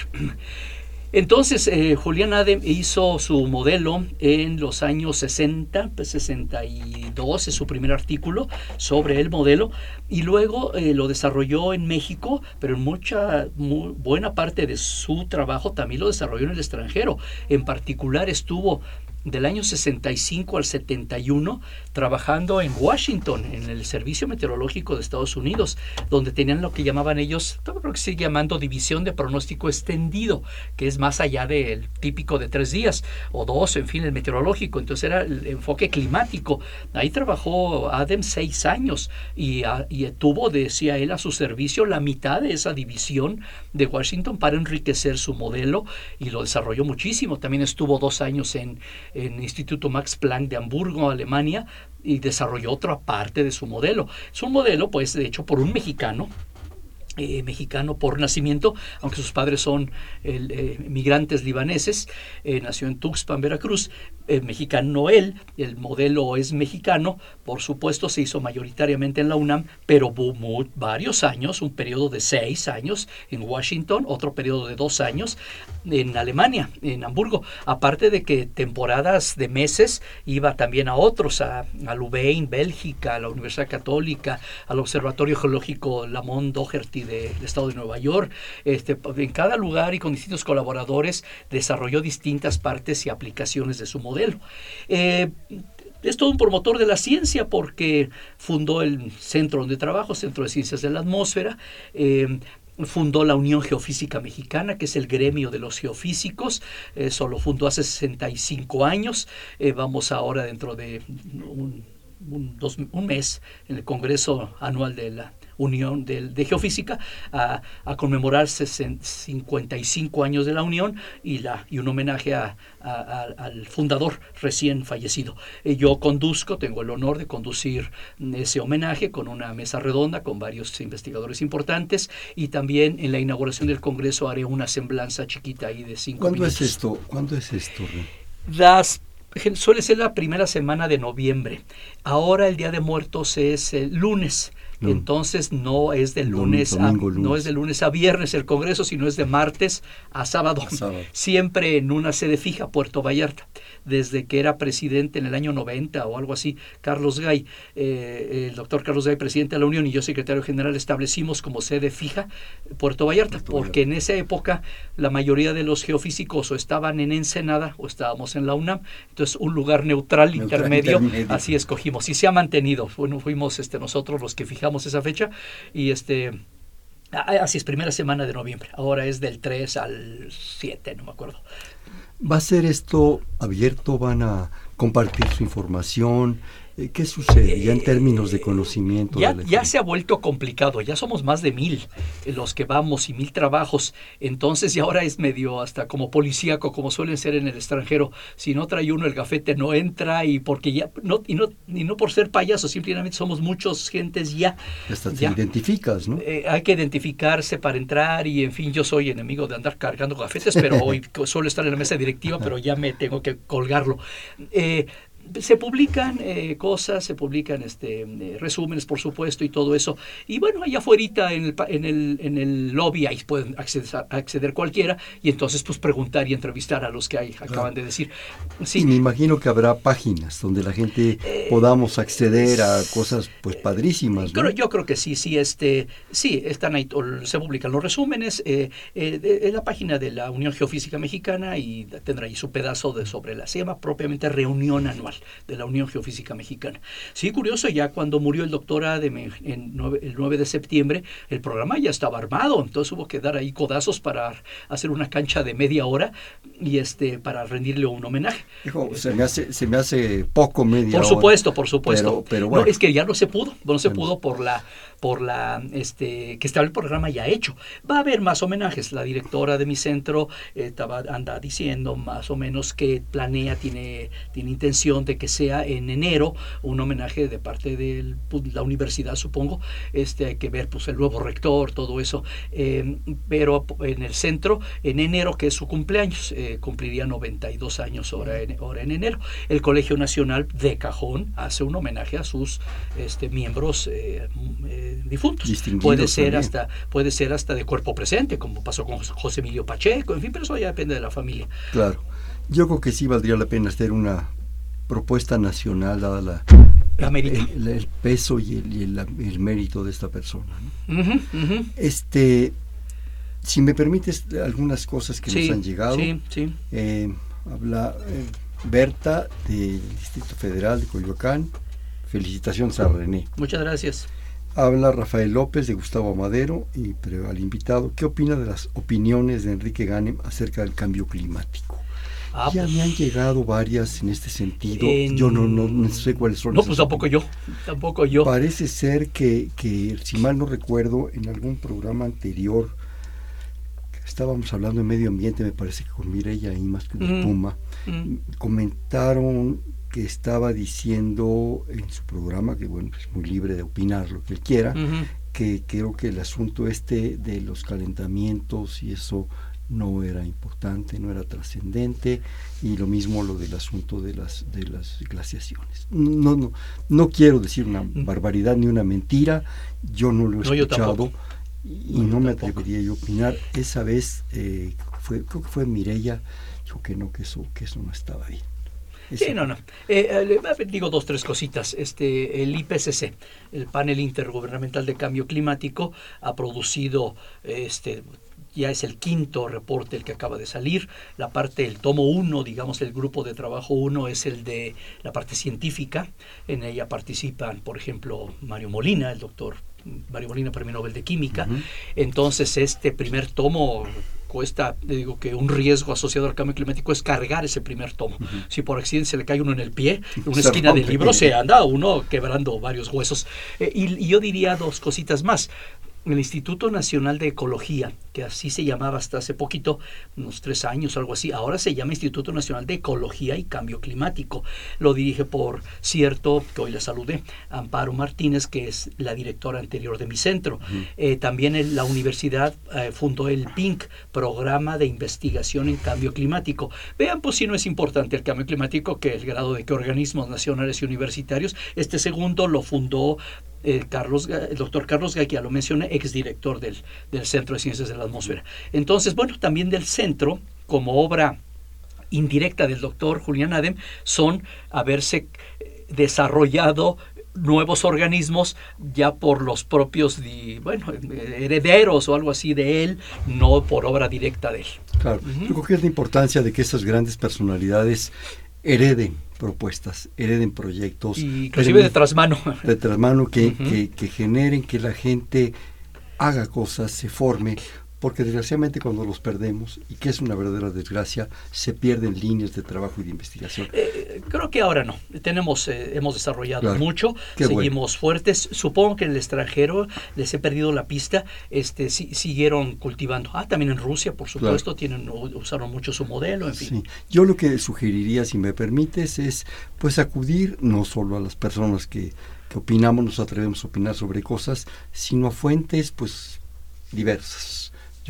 Entonces, eh, Adem hizo su modelo en los años 60, 62 pues, es su primer artículo sobre el modelo, y luego eh, lo desarrolló en México, pero en mucha, buena parte de su trabajo también lo desarrolló en el extranjero. En particular estuvo del año 65 al 71 trabajando en Washington, en el Servicio Meteorológico de Estados Unidos, donde tenían lo que llamaban ellos, creo que sigue llamando División de Pronóstico Extendido, que es más allá del típico de tres días o dos, en fin, el meteorológico. Entonces era el enfoque climático. Ahí trabajó Adem seis años y, y tuvo, decía él, a su servicio la mitad de esa división de Washington para enriquecer su modelo y lo desarrolló muchísimo. También estuvo dos años en en el Instituto Max Planck de Hamburgo, Alemania, y desarrolló otra parte de su modelo. Es un modelo, pues, de hecho, por un mexicano, eh, mexicano por nacimiento, aunque sus padres son eh, migrantes libaneses, eh, nació en Tuxpan, Veracruz, mexicano él, el modelo es mexicano, por supuesto se hizo mayoritariamente en la UNAM, pero hubo varios años, un periodo de seis años en Washington, otro periodo de dos años en Alemania, en Hamburgo, aparte de que temporadas de meses iba también a otros, a, a Louvain, Bélgica, a la Universidad Católica, al Observatorio Geológico Lamont Doherty del Estado de Nueva York, este, en cada lugar y con distintos colaboradores desarrolló distintas partes y aplicaciones de su modelo. Eh, es todo un promotor de la ciencia porque fundó el centro donde trabajo, Centro de Ciencias de la Atmósfera, eh, fundó la Unión Geofísica Mexicana, que es el gremio de los geofísicos, eso lo fundó hace 65 años, eh, vamos ahora dentro de un, un mes en el Congreso Anual de la Unión de, Geofísica a, a, conmemorar 55 años de la Unión y, la, y un homenaje a, al fundador recién fallecido. Eh, yo conduzco, tengo el honor de conducir ese homenaje con una mesa redonda con varios investigadores importantes y también en la inauguración del Congreso haré una semblanza chiquita ahí de cinco ¿Cuándo es esto? ¿Cuándo es esto? Las suele ser la primera semana de noviembre. Ahora el Día de Muertos es el lunes. Entonces no es de lunes, a, no es de lunes a viernes el Congreso, sino es de martes a sábado, siempre en una sede fija, Puerto Vallarta. Desde que era presidente en el año 90 o algo así, Carlos Gay, eh, el doctor Carlos Gay, presidente de la Unión, y yo secretario general, establecimos como sede fija Puerto Vallarta, porque en esa época la mayoría de los geofísicos o estaban en Ensenada o estábamos en la UNAM, entonces un lugar neutral, intermedio, así escogimos. Y se ha mantenido, bueno, fuimos este, nosotros los que fijamos esa fecha y este así es primera semana de noviembre. Ahora es del 3 al 7 no me acuerdo. Va a ser esto abierto van a compartir su información ¿Qué sucede ya en términos de conocimiento? Ya, ya se ha vuelto complicado, ya somos más de mil eh, los que vamos y mil trabajos, entonces y ahora es medio hasta como policíaco, como suelen ser en el extranjero, si no trae uno el gafete no entra y porque ya, no, y, no, y no por ser payaso, simplemente somos muchos gentes ya. Hasta te identificas, ¿no? Eh, hay que identificarse para entrar y en fin, yo soy enemigo de andar cargando gafetes, pero hoy suelo estar en la mesa directiva, pero ya me tengo que colgarlo. Eh, se publican eh, cosas, se publican este, eh, resúmenes, por supuesto, y todo eso. Y bueno, allá afuera en el, en el, en el lobby ahí pueden acceder, acceder cualquiera y entonces pues preguntar y entrevistar a los que ahí acaban de decir. Sí, Y me imagino que habrá páginas donde la gente podamos acceder a cosas pues padrísimas. ¿no? Creo- yo creo que sí, sí, este, sí, están ahí, se publican los resúmenes eh, eh, en la página de la Unión Geofísica Mexicana y tendrá ahí su pedazo de sobre la, se llama propiamente reunión anual de la Unión Geofísica Mexicana. Sí, curioso, ya cuando murió el doctor Adem en, en nueve- el 9 de septiembre, el programa ya estaba armado, entonces hubo que dar ahí codazos para hacer una cancha de media hora y este para rendirle un homenaje. Dijo, se, me hace, se me hace poco media Por hora. supuesto, por supuesto. Pero, pero No, bueno. es que ya no se pudo, no se pudo por la, por la, este, que estaba el programa ya hecho. Va a haber más homenajes. La directora de mi centro eh, anda diciendo más o menos que planea, tiene, tiene intención de que sea en enero un homenaje de parte de la universidad, supongo. Este, hay que ver pues el nuevo rector, todo eso. Eh, pero en el centro, en enero, que es su cumpleaños, eh, cumpliría 92 años ahora en, ahora en enero. El Colegio Nacional de Cajón hace un homenaje a sus este, miembros eh, eh, difuntos. Puede ser también. hasta puede ser hasta de cuerpo presente, como pasó con José Emilio Pacheco, en fin, pero eso ya depende de la familia. Claro. Yo creo que sí valdría la pena hacer una propuesta nacional dada la, el, el peso y, el, y el- el mérito de esta persona. ¿no? Este, si me permites algunas cosas que Sí, nos han llegado. Sí, sí. Eh, habla eh, Berta del Distrito Federal de Coyoacán. Felicitaciones a René. Muchas gracias. Habla Rafael López de Gustavo Madero y al invitado, ¿qué opina de las opiniones de Enrique Ganem acerca del cambio climático? Ah, ya pues, me han llegado varias en este sentido. En- Yo no, no, no sé cuáles son. no, pues tampoco yo, tampoco yo. Parece ser que, que, si mal no recuerdo, en algún programa anterior, estábamos hablando de medio ambiente, me parece que con Mireya y más que una Mm. espuma, Mm. comentaron que estaba diciendo en su programa, que bueno, es muy libre de opinar lo que él quiera, que creo que el asunto este de los calentamientos y eso no era importante, no era trascendente y lo mismo lo del asunto de las de las glaciaciones. No no no quiero decir una barbaridad ni una mentira, yo no lo he No, escuchado y No, me atrevería yo a opinar. Esa vez eh, fue creo que fue Mireya dijo que no que eso que eso no estaba bien. Sí, no, no. Eh, eh, digo dos, tres cositas. Este, el IPCC, el Panel Intergubernamental de Cambio Climático, ha producido, este, ya es el quinto reporte el que acaba de salir. La parte, el tomo uno, digamos, el grupo de trabajo uno es el de la parte científica. En ella participan, por ejemplo, Mario Molina, el doctor Mario Molina, Premio Nobel de Química. Entonces, este primer tomo cuesta, le digo que un riesgo asociado al cambio climático es cargar ese primer tomo. Si por accidente se le cae uno en el pie, en una Se esquina del libro se anda uno quebrando varios huesos. Eh, y, y yo diría dos cositas más. El Instituto Nacional de Ecología, que así se llamaba hasta hace poquito, unos tres años o algo así, ahora se llama Instituto Nacional de Ecología y Cambio Climático. Lo dirige por cierto, que hoy le saludé, Amparo Martínez, que es la directora anterior de mi centro. Eh, también en la universidad eh, fundó el PINC, Programa de Investigación en Cambio Climático. Vean, pues si no es importante el cambio climático, que el grado de que organismos nacionales y universitarios. Este segundo lo fundó eh, Carlos, el doctor Carlos ya lo mencioné, exdirector del, del Centro de Ciencias de la Atmósfera. Entonces, bueno, también del centro, como obra indirecta del doctor Julián Adem, son haberse eh, desarrollado nuevos organismos ya por los propios di- bueno herederos o algo así de él no por obra directa de él. Claro, yo creo que es la importancia de que estas grandes personalidades hereden propuestas, hereden proyectos, y inclusive de trasmano. de trasmano que, que, que generen que la gente haga cosas, se forme, porque desgraciadamente cuando los perdemos, y que es una verdadera desgracia, se pierden líneas de trabajo y de investigación. Eh, creo que ahora no. Tenemos, eh, hemos desarrollado Claro. mucho, Qué bueno. seguimos fuertes. Supongo que en el extranjero les he perdido la pista. Este, si- siguieron cultivando. Ah, también en Rusia, por Claro. supuesto, tienen u- usaron mucho su modelo. En fin. Sí. Yo lo que sugeriría, si me permites, es pues acudir no solo a las personas que, que opinamos, nos atrevemos a opinar sobre cosas, sino a fuentes pues diversas.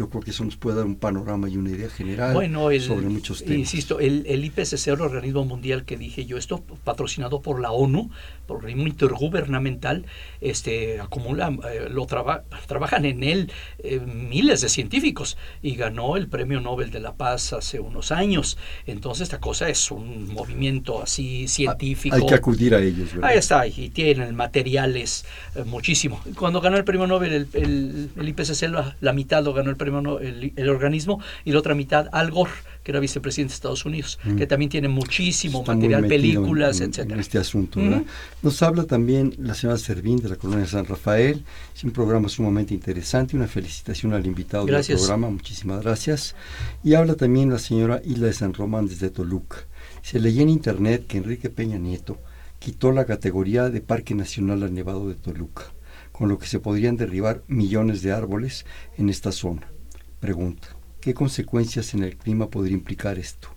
Yo creo que eso nos puede dar un panorama y una idea general Bueno, el, sobre muchos temas. insisto, el, el IPCC, el organismo mundial que dije yo, esto patrocinado por la ONU, organismo intergubernamental, este, acumula, eh, lo traba- trabajan en él eh, miles de científicos y ganó el Premio Nobel de la Paz hace unos años. Entonces esta cosa es un movimiento así científico. Hay que acudir a ellos, ¿verdad? Ahí está, y tienen materiales eh, muchísimo. Cuando ganó el premio Nobel, el, el- el IPCC, la, la mitad lo ganó el premio el, el organismo, y la otra mitad Al Gore, que era vicepresidente de Estados Unidos, Mm. que también tiene muchísimo Está material, en- películas, en, en etcétera. este asunto. ¿verdad? Nos habla también la señora Servín de la colonia de San Rafael. Es un programa sumamente interesante. Una felicitación al invitado Gracias. del programa. Muchísimas gracias. Y habla también la señora Isla de San Román desde Toluca. Se leía en internet que Enrique Peña Nieto quitó la categoría de Parque Nacional al Nevado de Toluca, con lo que se podrían derribar millones de árboles en esta zona. Pregunta, ¿qué consecuencias en el clima podría implicar esto?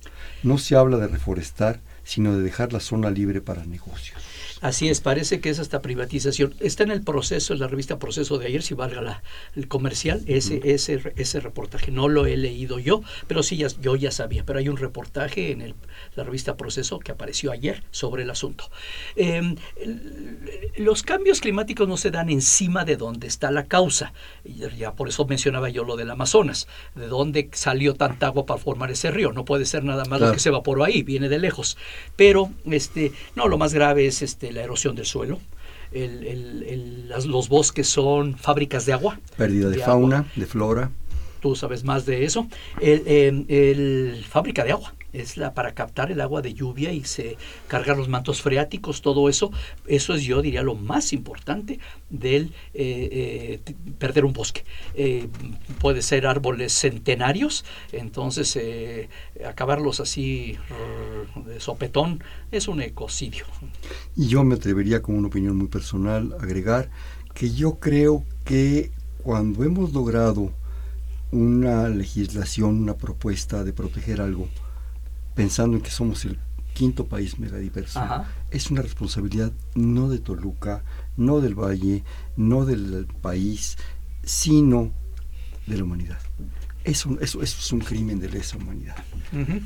No se habla de reforestar, sino de dejar la zona libre para negocios. Así es, parece que es esta privatización. Está en el proceso, en la revista Proceso de ayer, si valga la, el comercial, ese, ese, ese reportaje. No lo he leído yo, pero sí, ya, yo ya sabía. Pero hay un reportaje en el, la revista Proceso que apareció ayer sobre el asunto. Eh, el- los cambios climáticos no se dan encima de donde está la causa. Ya, ya por eso mencionaba yo lo del Amazonas, de dónde salió tanta agua para formar ese río. No puede ser nada más Claro. lo que se evaporó ahí, viene de lejos. Pero este, no, lo más grave es este, la erosión del suelo. El- el- el- las- los bosques son fábricas de agua. Pérdida de, De fauna, agua. de flora. Tú sabes más de eso. El, eh, el fábrica de agua es la para captar el agua de lluvia y se cargar los mantos freáticos, todo eso. Eso es, yo diría, lo más importante del eh, eh, perder un bosque. Eh, puede ser árboles centenarios, entonces acabarlos así de sopetón es un ecocidio. Y yo me atrevería, con una opinión muy personal, agregar que yo creo que cuando hemos logrado una legislación, una propuesta de proteger algo, pensando en que somos el quinto país megadiverso, Ajá. es una responsabilidad no de Toluca, no del Valle, no del país, sino de la humanidad. Eso, eso, eso es un crimen de lesa humanidad.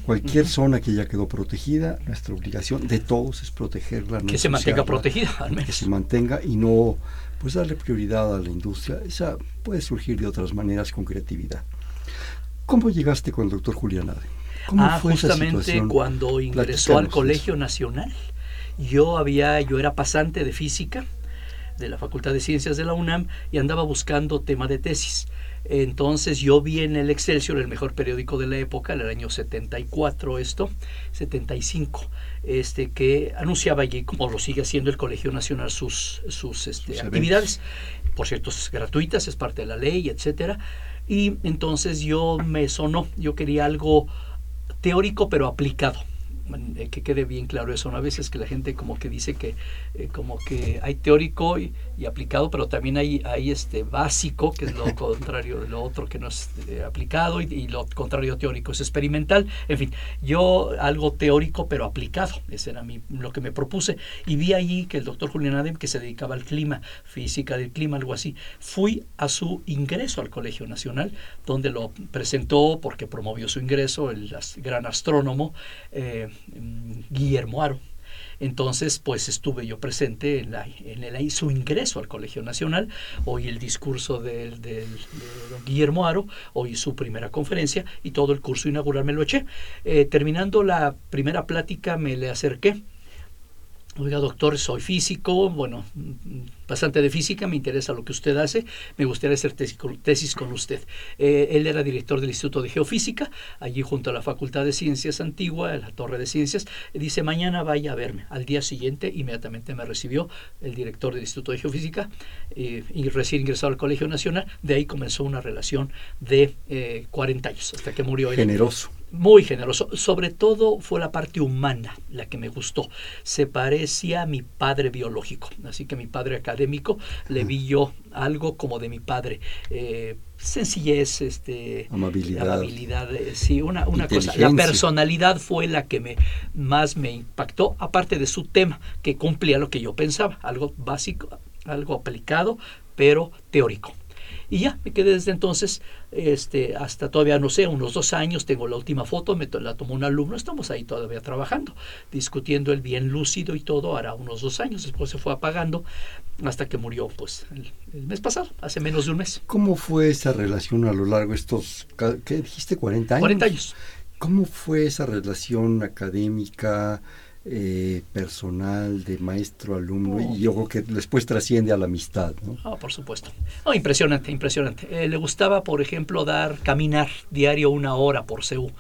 Cualquier zona que ya quedó protegida, nuestra obligación de todos es protegerla. no Que se mantenga protegida, al Que menos. se mantenga y no pues darle prioridad a la industria. Esa puede surgir de otras maneras con creatividad. ¿Cómo llegaste con el doctor Julián Ade? ¿Cómo ah, fue justamente cuando ingresó al Colegio Nacional, yo había, yo era pasante de física de la Facultad de Ciencias de la UNAM y andaba buscando tema de tesis. Entonces yo vi en el Excelsior, el mejor periódico de la época, en el año 74 esto, 75, este, que anunciaba allí, como lo sigue haciendo el Colegio Nacional, sus, sus, este, Sus actividades. Por cierto, es gratuitas, es parte de la ley, etcétera. Y entonces yo me sonó, yo quería algo teórico pero aplicado. Eh, que quede bien claro eso, ¿no? A veces que la gente como que dice que eh, como que hay teórico y, y aplicado, pero también hay, hay este básico, que es lo contrario de lo otro que no es eh, aplicado, y, y lo contrario teórico es experimental. En fin, yo algo teórico pero aplicado, ese era mi, lo que me propuse. Y vi allí que el doctor Julián Adem, que se dedicaba al clima, física del clima, algo así, fui a su ingreso al Colegio Nacional, donde lo presentó porque promovió su ingreso el as- gran astrónomo eh, Guillermo Aro. Entonces, pues estuve yo presente en, la, su ingreso al Colegio Nacional, oí el discurso del, de don Guillermo Aro, oí su primera conferencia y todo el curso inaugural me lo eché. Eh, terminando la primera plática me le acerqué. Oiga, doctor, soy físico, bueno, bastante de física, me interesa lo que usted hace, me gustaría hacer tesis con, usted. Eh, él era director del Instituto de Geofísica, allí junto a la Facultad de Ciencias Antigua, en la Torre de Ciencias. Dice, mañana vaya a verme. Al día siguiente, inmediatamente me recibió el director del Instituto de Geofísica eh, y recién ingresado al Colegio Nacional. De ahí comenzó una relación de eh, 40 años, hasta que murió. Generoso. Muy generoso. Sobre todo fue la parte humana la que me gustó. Se parecía a mi padre biológico. Así que mi padre académico le vi yo algo como de mi padre. Eh, sencillez, este, Amabilidad. amabilidad, eh, sí, una, una cosa. La personalidad fue la que me más me impactó, aparte de su tema, que cumplía lo que yo pensaba, algo básico, algo aplicado, pero teórico. Y ya, me quedé desde entonces este, hasta todavía, no sé, unos dos años, tengo la última foto, me la tomó un alumno, estamos ahí todavía trabajando, discutiendo el bien lúcido y todo, hará unos dos años, después se fue apagando hasta que murió pues el, el mes pasado, hace menos de un mes. ¿Cómo fue esa relación a lo largo de estos, ¿qué dijiste? ¿40 años? 40 años. ¿Cómo fue esa relación académica, eh, personal, de maestro-alumno? Oh. Y yo creo que después trasciende a la amistad, ¿no? Ah, por supuesto. No, impresionante, impresionante. Eh, le gustaba, por ejemplo, dar, caminar diario una hora por CEU.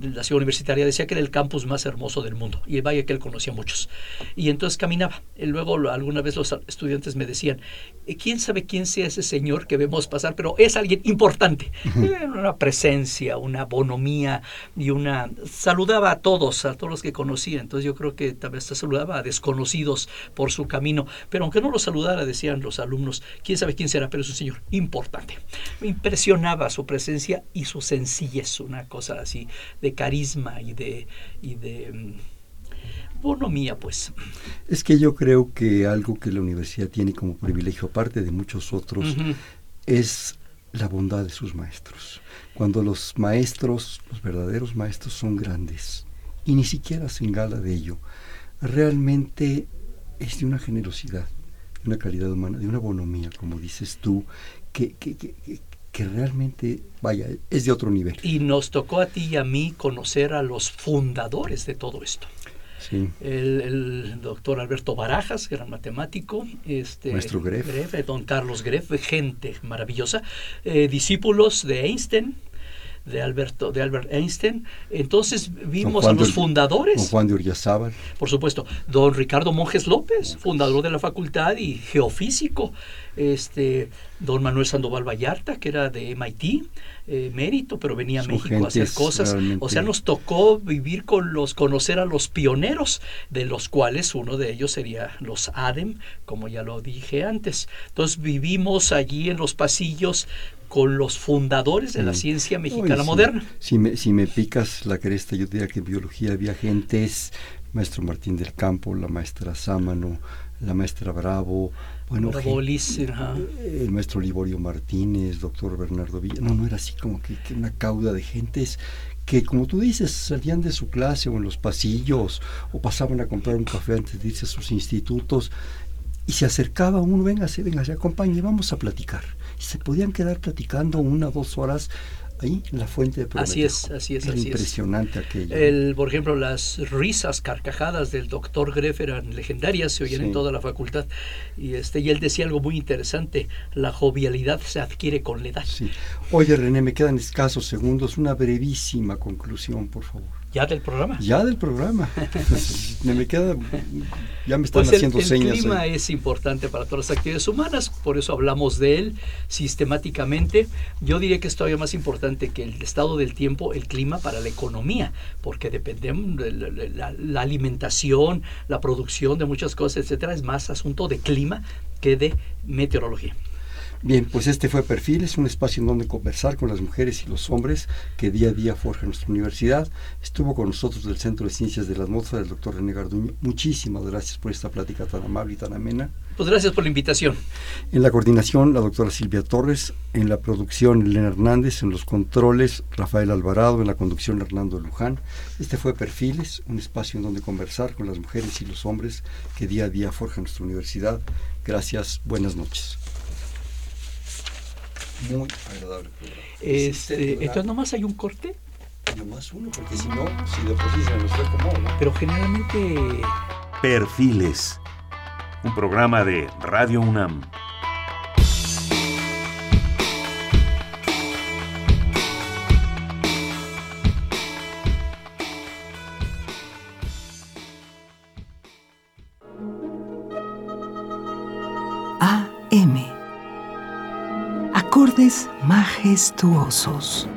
La ciudad universitaria decía que era el campus más hermoso del mundo. Y vaya que él conocía muchos. Y entonces caminaba. Y luego alguna vez los estudiantes me decían, "Eh, ¿quién sabe quién sea ese señor que vemos pasar? Pero es alguien importante. Eh, una presencia, una bonomía y una... Saludaba a todos, a todos los que conocía. Entonces yo creo que tal vez saludaba a desconocidos por su camino. Pero aunque no los saludara, decían los alumnos, quién sabe quién será, pero es un señor importante. Me impresionaba su presencia y su sencillez, una cosa así de carisma y de, y de mm, bonomía, pues. Es que yo creo que algo que la universidad tiene como privilegio, aparte de muchos otros, es la bondad de sus maestros. Cuando los maestros, los verdaderos maestros son grandes y ni siquiera se engala de ello, realmente es de una generosidad, de una calidad humana, de una bonomía, como dices tú, que, que, que, que- realmente, vaya, es de otro nivel. Y nos tocó a ti y a mí conocer a los fundadores de todo esto. Sí. El, el doctor Alberto Barajas, gran matemático, este, Maestro Greff. eh, don Carlos Greff, gente maravillosa, eh, discípulos de Einstein, de Alberto, de Albert Einstein. Entonces vimos a los de- fundadores. Don Juan de Urriazábal. Por supuesto, don Ricardo Monjes López, fundador de la facultad y geofísico, este, don Manuel Sandoval Vallarta, que era de MIT, eh, mérito, pero venía a Son México a hacer cosas. realmente- O sea, nos tocó vivir con los, conocer a los pioneros, de los cuales uno de ellos sería los ADEM, como ya lo dije antes. Entonces vivimos allí en los pasillos con los fundadores de la Sí. ciencia mexicana moderna. Si me, si me picas la cresta, yo diría que en biología había gentes, maestro Martín del Campo, la maestra Sámano, la maestra Bravo, bueno, Liz, ajá. el maestro Liborio Martínez, doctor Bernardo Villa, no, no era así como que, que una cauda de gentes que, como tú dices, salían de su clase o en los pasillos o pasaban a comprar un café antes de irse a sus institutos y se acercaba uno, véngase, véngase, acompañe, vamos a platicar. Y se podían quedar platicando una o dos horas ahí en la fuente de Prometeo. Así es, así es, Era así es. impresionante aquello. El, por ejemplo, las risas, carcajadas del doctor Greff eran legendarias, se oían Sí. en toda la facultad. Y, este, y él decía algo muy interesante, la jovialidad se adquiere con la edad. Sí. Oye, René, me quedan escasos segundos. Una brevísima conclusión, por favor. ¿Ya del programa? Ya del programa. me, queda. Ya me están Pues el, haciendo el señas. clima ahí. es importante para todas las actividades humanas, por eso hablamos de él sistemáticamente. Yo diría que es todavía más importante que el estado del tiempo, el clima para la economía, porque dependemos de la, la- la alimentación, la producción de muchas cosas, etcétera, es más asunto de clima que de meteorología. Bien, pues este fue Perfiles, un espacio en donde conversar con las mujeres y los hombres que día a día forjan nuestra universidad. Estuvo con nosotros del Centro de Ciencias de la Atmósfera el doctor René Garduño. Muchísimas gracias por esta plática tan amable y tan amena. Pues gracias por la invitación. En la coordinación, la doctora Silvia Torres. En la producción, Elena Hernández. En los controles, Rafael Alvarado. En la conducción, Hernando Luján. Este fue Perfiles, un espacio en donde conversar con las mujeres y los hombres que día a día forjan nuestra universidad. Gracias, buenas noches. Muy agradable programa. Este, entonces nomás hay un corte, Yo más uno, porque si no, si de por sí se nos fue como, ¿no? pero generalmente Perfiles. Un programa de Radio UNAM. AM. Acordes majestuosos.